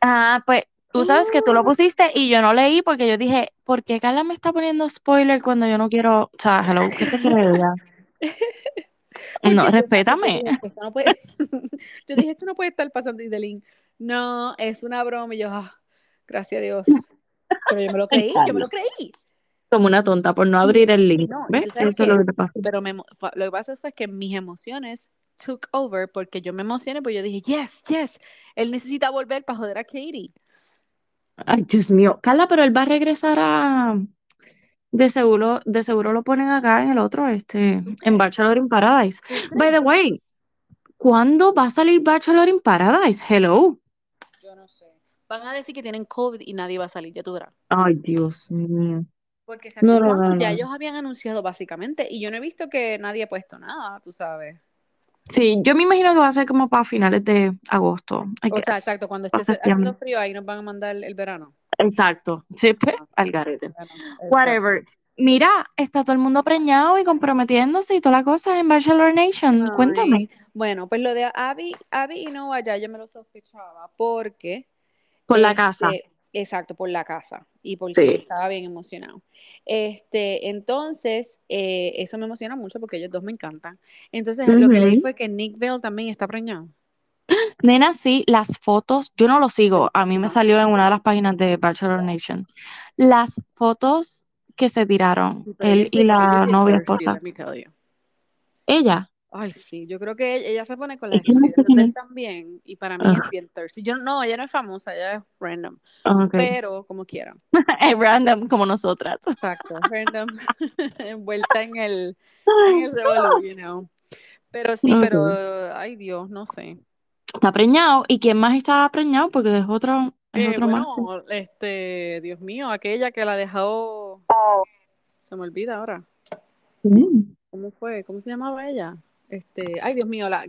Speaker 1: Ah, pues tú sabes que tú lo pusiste y yo no leí porque yo dije, ¿por qué Carla me está poniendo spoiler cuando yo no quiero? O sea, hello, ¿qué se cree No, respétame.
Speaker 2: Yo dije, esto no puede, yo dije, esto no puede estar pasando y Delin, no, es una broma y yo, ah, gracias a Dios. Pero yo me lo creí, yo me lo creí.
Speaker 1: Como una tonta por no
Speaker 2: Y-
Speaker 1: abrir el link.
Speaker 2: no, y
Speaker 1: ¿Ves? Eso es lo que te pasa.
Speaker 2: Pero me lo que pasa fue que mis emociones took over porque yo me emocioné, porque yo dije, yes, yes, él necesita volver para joder a Katie.
Speaker 1: Ay, Dios mío. Carla, pero él va a regresar a. De seguro, de seguro lo ponen acá en el otro, este, en Bachelor in Paradise. By the way, ¿cuándo va a salir Bachelor in Paradise? Hello.
Speaker 2: Yo no sé. Van a decir que tienen COVID y nadie va a salir, ya tú verás.
Speaker 1: Ay, Dios mío.
Speaker 2: Porque ¿sabes
Speaker 1: No, no, no,
Speaker 2: ya ellos habían anunciado básicamente y yo no he visto que nadie ha puesto nada, tú sabes.
Speaker 1: Sí, yo me imagino que va a ser como para finales de agosto. I
Speaker 2: O sea, exacto, cuando esté haciendo frío ahí nos van a mandar el verano.
Speaker 1: Exacto. Sí, pues, al garete. Whatever. Mira, está todo el mundo preñado y comprometiéndose y toda la cosa en Bachelor Nation. Cuéntame.
Speaker 2: Bueno, pues lo de Abby, Abby y Noah ya yo me lo sospechaba porque
Speaker 1: Por la casa.
Speaker 2: Exacto, por la casa y porque
Speaker 1: Sí.
Speaker 2: estaba bien emocionado. Este, entonces, eh, eso me emociona mucho porque ellos dos me encantan. Entonces, lo que leí fue que Nick Bell también está preñado.
Speaker 1: Nena, sí, las fotos, yo no lo sigo, a mí me salió en una de las páginas de Bachelor Nation. Las fotos que se tiraron, él y la novia esposa. Ella,
Speaker 2: Ay, sí, yo creo que ella, ella se pone con
Speaker 1: que no sé
Speaker 2: de él también y para mí es bien thirsty. Yo no, ella no es famosa, ella es random, pero como quiera.
Speaker 1: Es random como nosotras.
Speaker 2: Exacto, random, envuelta en el, en el revolú, you know. Pero sí, pero, ay Dios, no sé.
Speaker 1: Está preñado, ¿y quién más está preñado? Porque es otro, es
Speaker 2: Eh,
Speaker 1: otro más.
Speaker 2: bueno, este, Dios mío, aquella que la dejó, se me olvida ahora.
Speaker 1: Mm.
Speaker 2: ¿Cómo fue? ¿Cómo se llamaba ella? Este, ay Dios mío, la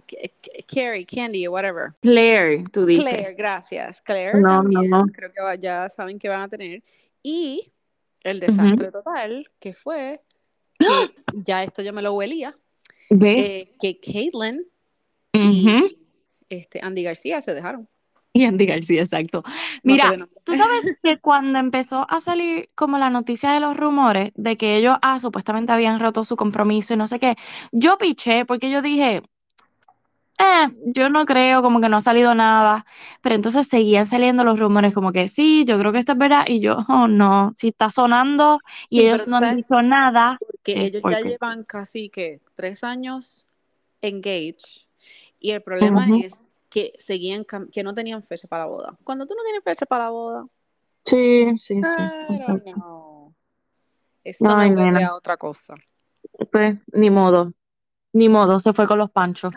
Speaker 2: Carrie, Candy, whatever.
Speaker 1: Claire, tú dices.
Speaker 2: Claire, gracias. Claire
Speaker 1: No, no,
Speaker 2: también,
Speaker 1: no.
Speaker 2: creo que ya saben que van a tener. Y el desastre total, que fue que ya esto yo me lo huelía,
Speaker 1: ¿Ves?
Speaker 2: eh, que Caitlyn y este, Andy García se dejaron.
Speaker 1: Y Andy García, exacto.
Speaker 2: No
Speaker 1: Mira,
Speaker 2: nombre.
Speaker 1: tú sabes que cuando empezó a salir como la noticia de los rumores de que ellos, ah, supuestamente habían roto su compromiso y no sé qué, yo piché porque yo dije, eh, yo no creo, como que no ha salido nada, pero entonces seguían saliendo los rumores como que sí, yo creo que esto es verdad y yo, oh no, si está sonando y
Speaker 2: Sí,
Speaker 1: ellos no han dicho nada,
Speaker 2: Porque ellos ya
Speaker 1: porque...
Speaker 2: llevan casi que tres años engaged y el problema
Speaker 1: Ujú.
Speaker 2: es que seguían que no tenían fecha para la boda. Cuando tú no tienes fecha para la boda,
Speaker 1: Sí, sí, sí,
Speaker 2: know. Eso me
Speaker 1: nena,
Speaker 2: a otra cosa.
Speaker 1: pues ni modo, ni modo, se fue con los panchos.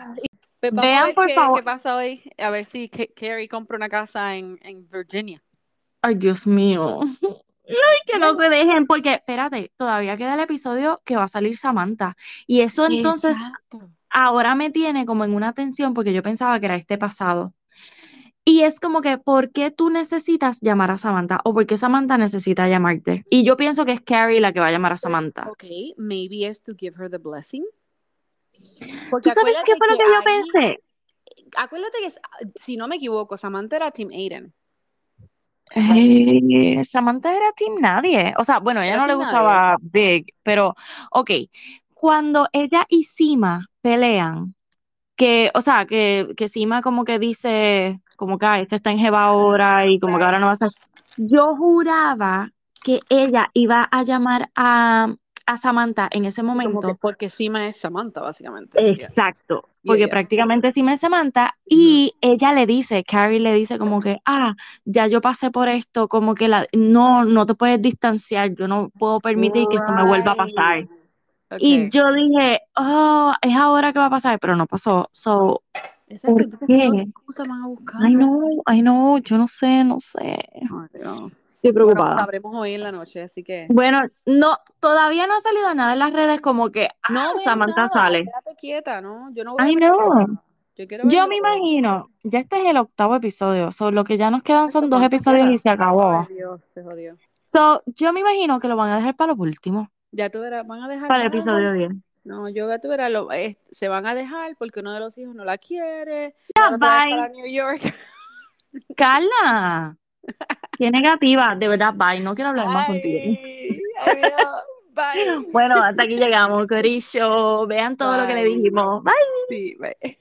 Speaker 2: Pues vamos a
Speaker 1: Vean,
Speaker 2: ver
Speaker 1: por
Speaker 2: qué,
Speaker 1: favor.
Speaker 2: qué pasa hoy. A ver si Ca- Carrie compra una casa en, en Virginia.
Speaker 1: Ay, Dios mío. Ay, que no se dejen, porque espérate, todavía queda el episodio que va a salir Samantha. Y eso entonces
Speaker 2: Exacto.
Speaker 1: Ahora me tiene como en una tensión porque yo pensaba que era este pasado. Y es como que, ¿por qué tú necesitas llamar a Samantha? ¿O por qué Samantha necesita llamarte? Y yo pienso que es Carrie la que va a llamar a Samantha.
Speaker 2: Ok, maybe es to give her the blessing.
Speaker 1: ¿Tú sabes qué fue lo
Speaker 2: que
Speaker 1: que yo pensé?
Speaker 2: Acuérdate que, si no me equivoco, Samantha era Team Aiden.
Speaker 1: Eh, Samantha era team nadie. O sea, bueno, a ella no le gustaba Big, pero, ok, cuando ella y Sima pelean, que, o sea, que, que Sima como que dice, como que "Ay, este está en Jeva ahora y como que ahora no va a ser. Yo juraba que ella iba a llamar a, a Samantha en ese momento.
Speaker 2: porque Sima es Samantha, básicamente.
Speaker 1: Exacto,
Speaker 2: Yeah,
Speaker 1: porque
Speaker 2: yeah.
Speaker 1: prácticamente Sima es Samantha y ella le dice, Carrie le dice como que, ah, ya yo pasé por esto, como que la, no, no te puedes distanciar, yo no puedo permitir que esto me vuelva a pasar.
Speaker 2: Right.
Speaker 1: Y yo dije, oh, es ahora que va a pasar, pero no pasó. So,
Speaker 2: Exacto,
Speaker 1: ¿por
Speaker 2: ¿qué excusa van a buscar?
Speaker 1: I know, I know, yo no sé, no sé.
Speaker 2: Ay, Dios.
Speaker 1: Estoy
Speaker 2: Bueno,
Speaker 1: preocupada.
Speaker 2: sabremos hoy en la noche, así que.
Speaker 1: Bueno, no, todavía no ha salido nada en las redes como que, ah,
Speaker 2: No
Speaker 1: Samantha
Speaker 2: nada,
Speaker 1: sale.
Speaker 2: quédate quieta, ¿no? Yo no voy a
Speaker 1: I
Speaker 2: ver
Speaker 1: know.
Speaker 2: nada. Yo quiero
Speaker 1: Yo me imagino, ya este es el octavo episodio, so, lo que ya nos quedan son dos
Speaker 2: ¿Cuánto
Speaker 1: episodios
Speaker 2: queda?
Speaker 1: y se acabó.
Speaker 2: Ay, Dios, se jodió.
Speaker 1: So, yo me imagino que lo van a dejar para los últimos,
Speaker 2: Ya tú verás, van a dejar.
Speaker 1: para el episodio
Speaker 2: dejar-
Speaker 1: 10.
Speaker 2: No, yo ya tú verás, lo- eh, se van a dejar porque uno de los hijos no la quiere.
Speaker 1: Ya, bye.
Speaker 2: para New York.
Speaker 1: Carla, qué negativa, de verdad, bye, no quiero hablar más contigo.
Speaker 2: Adiós. Bye.
Speaker 1: Bueno, hasta aquí llegamos, Corillo. Vean todo lo que le dijimos. Bye.
Speaker 2: Sí, bye.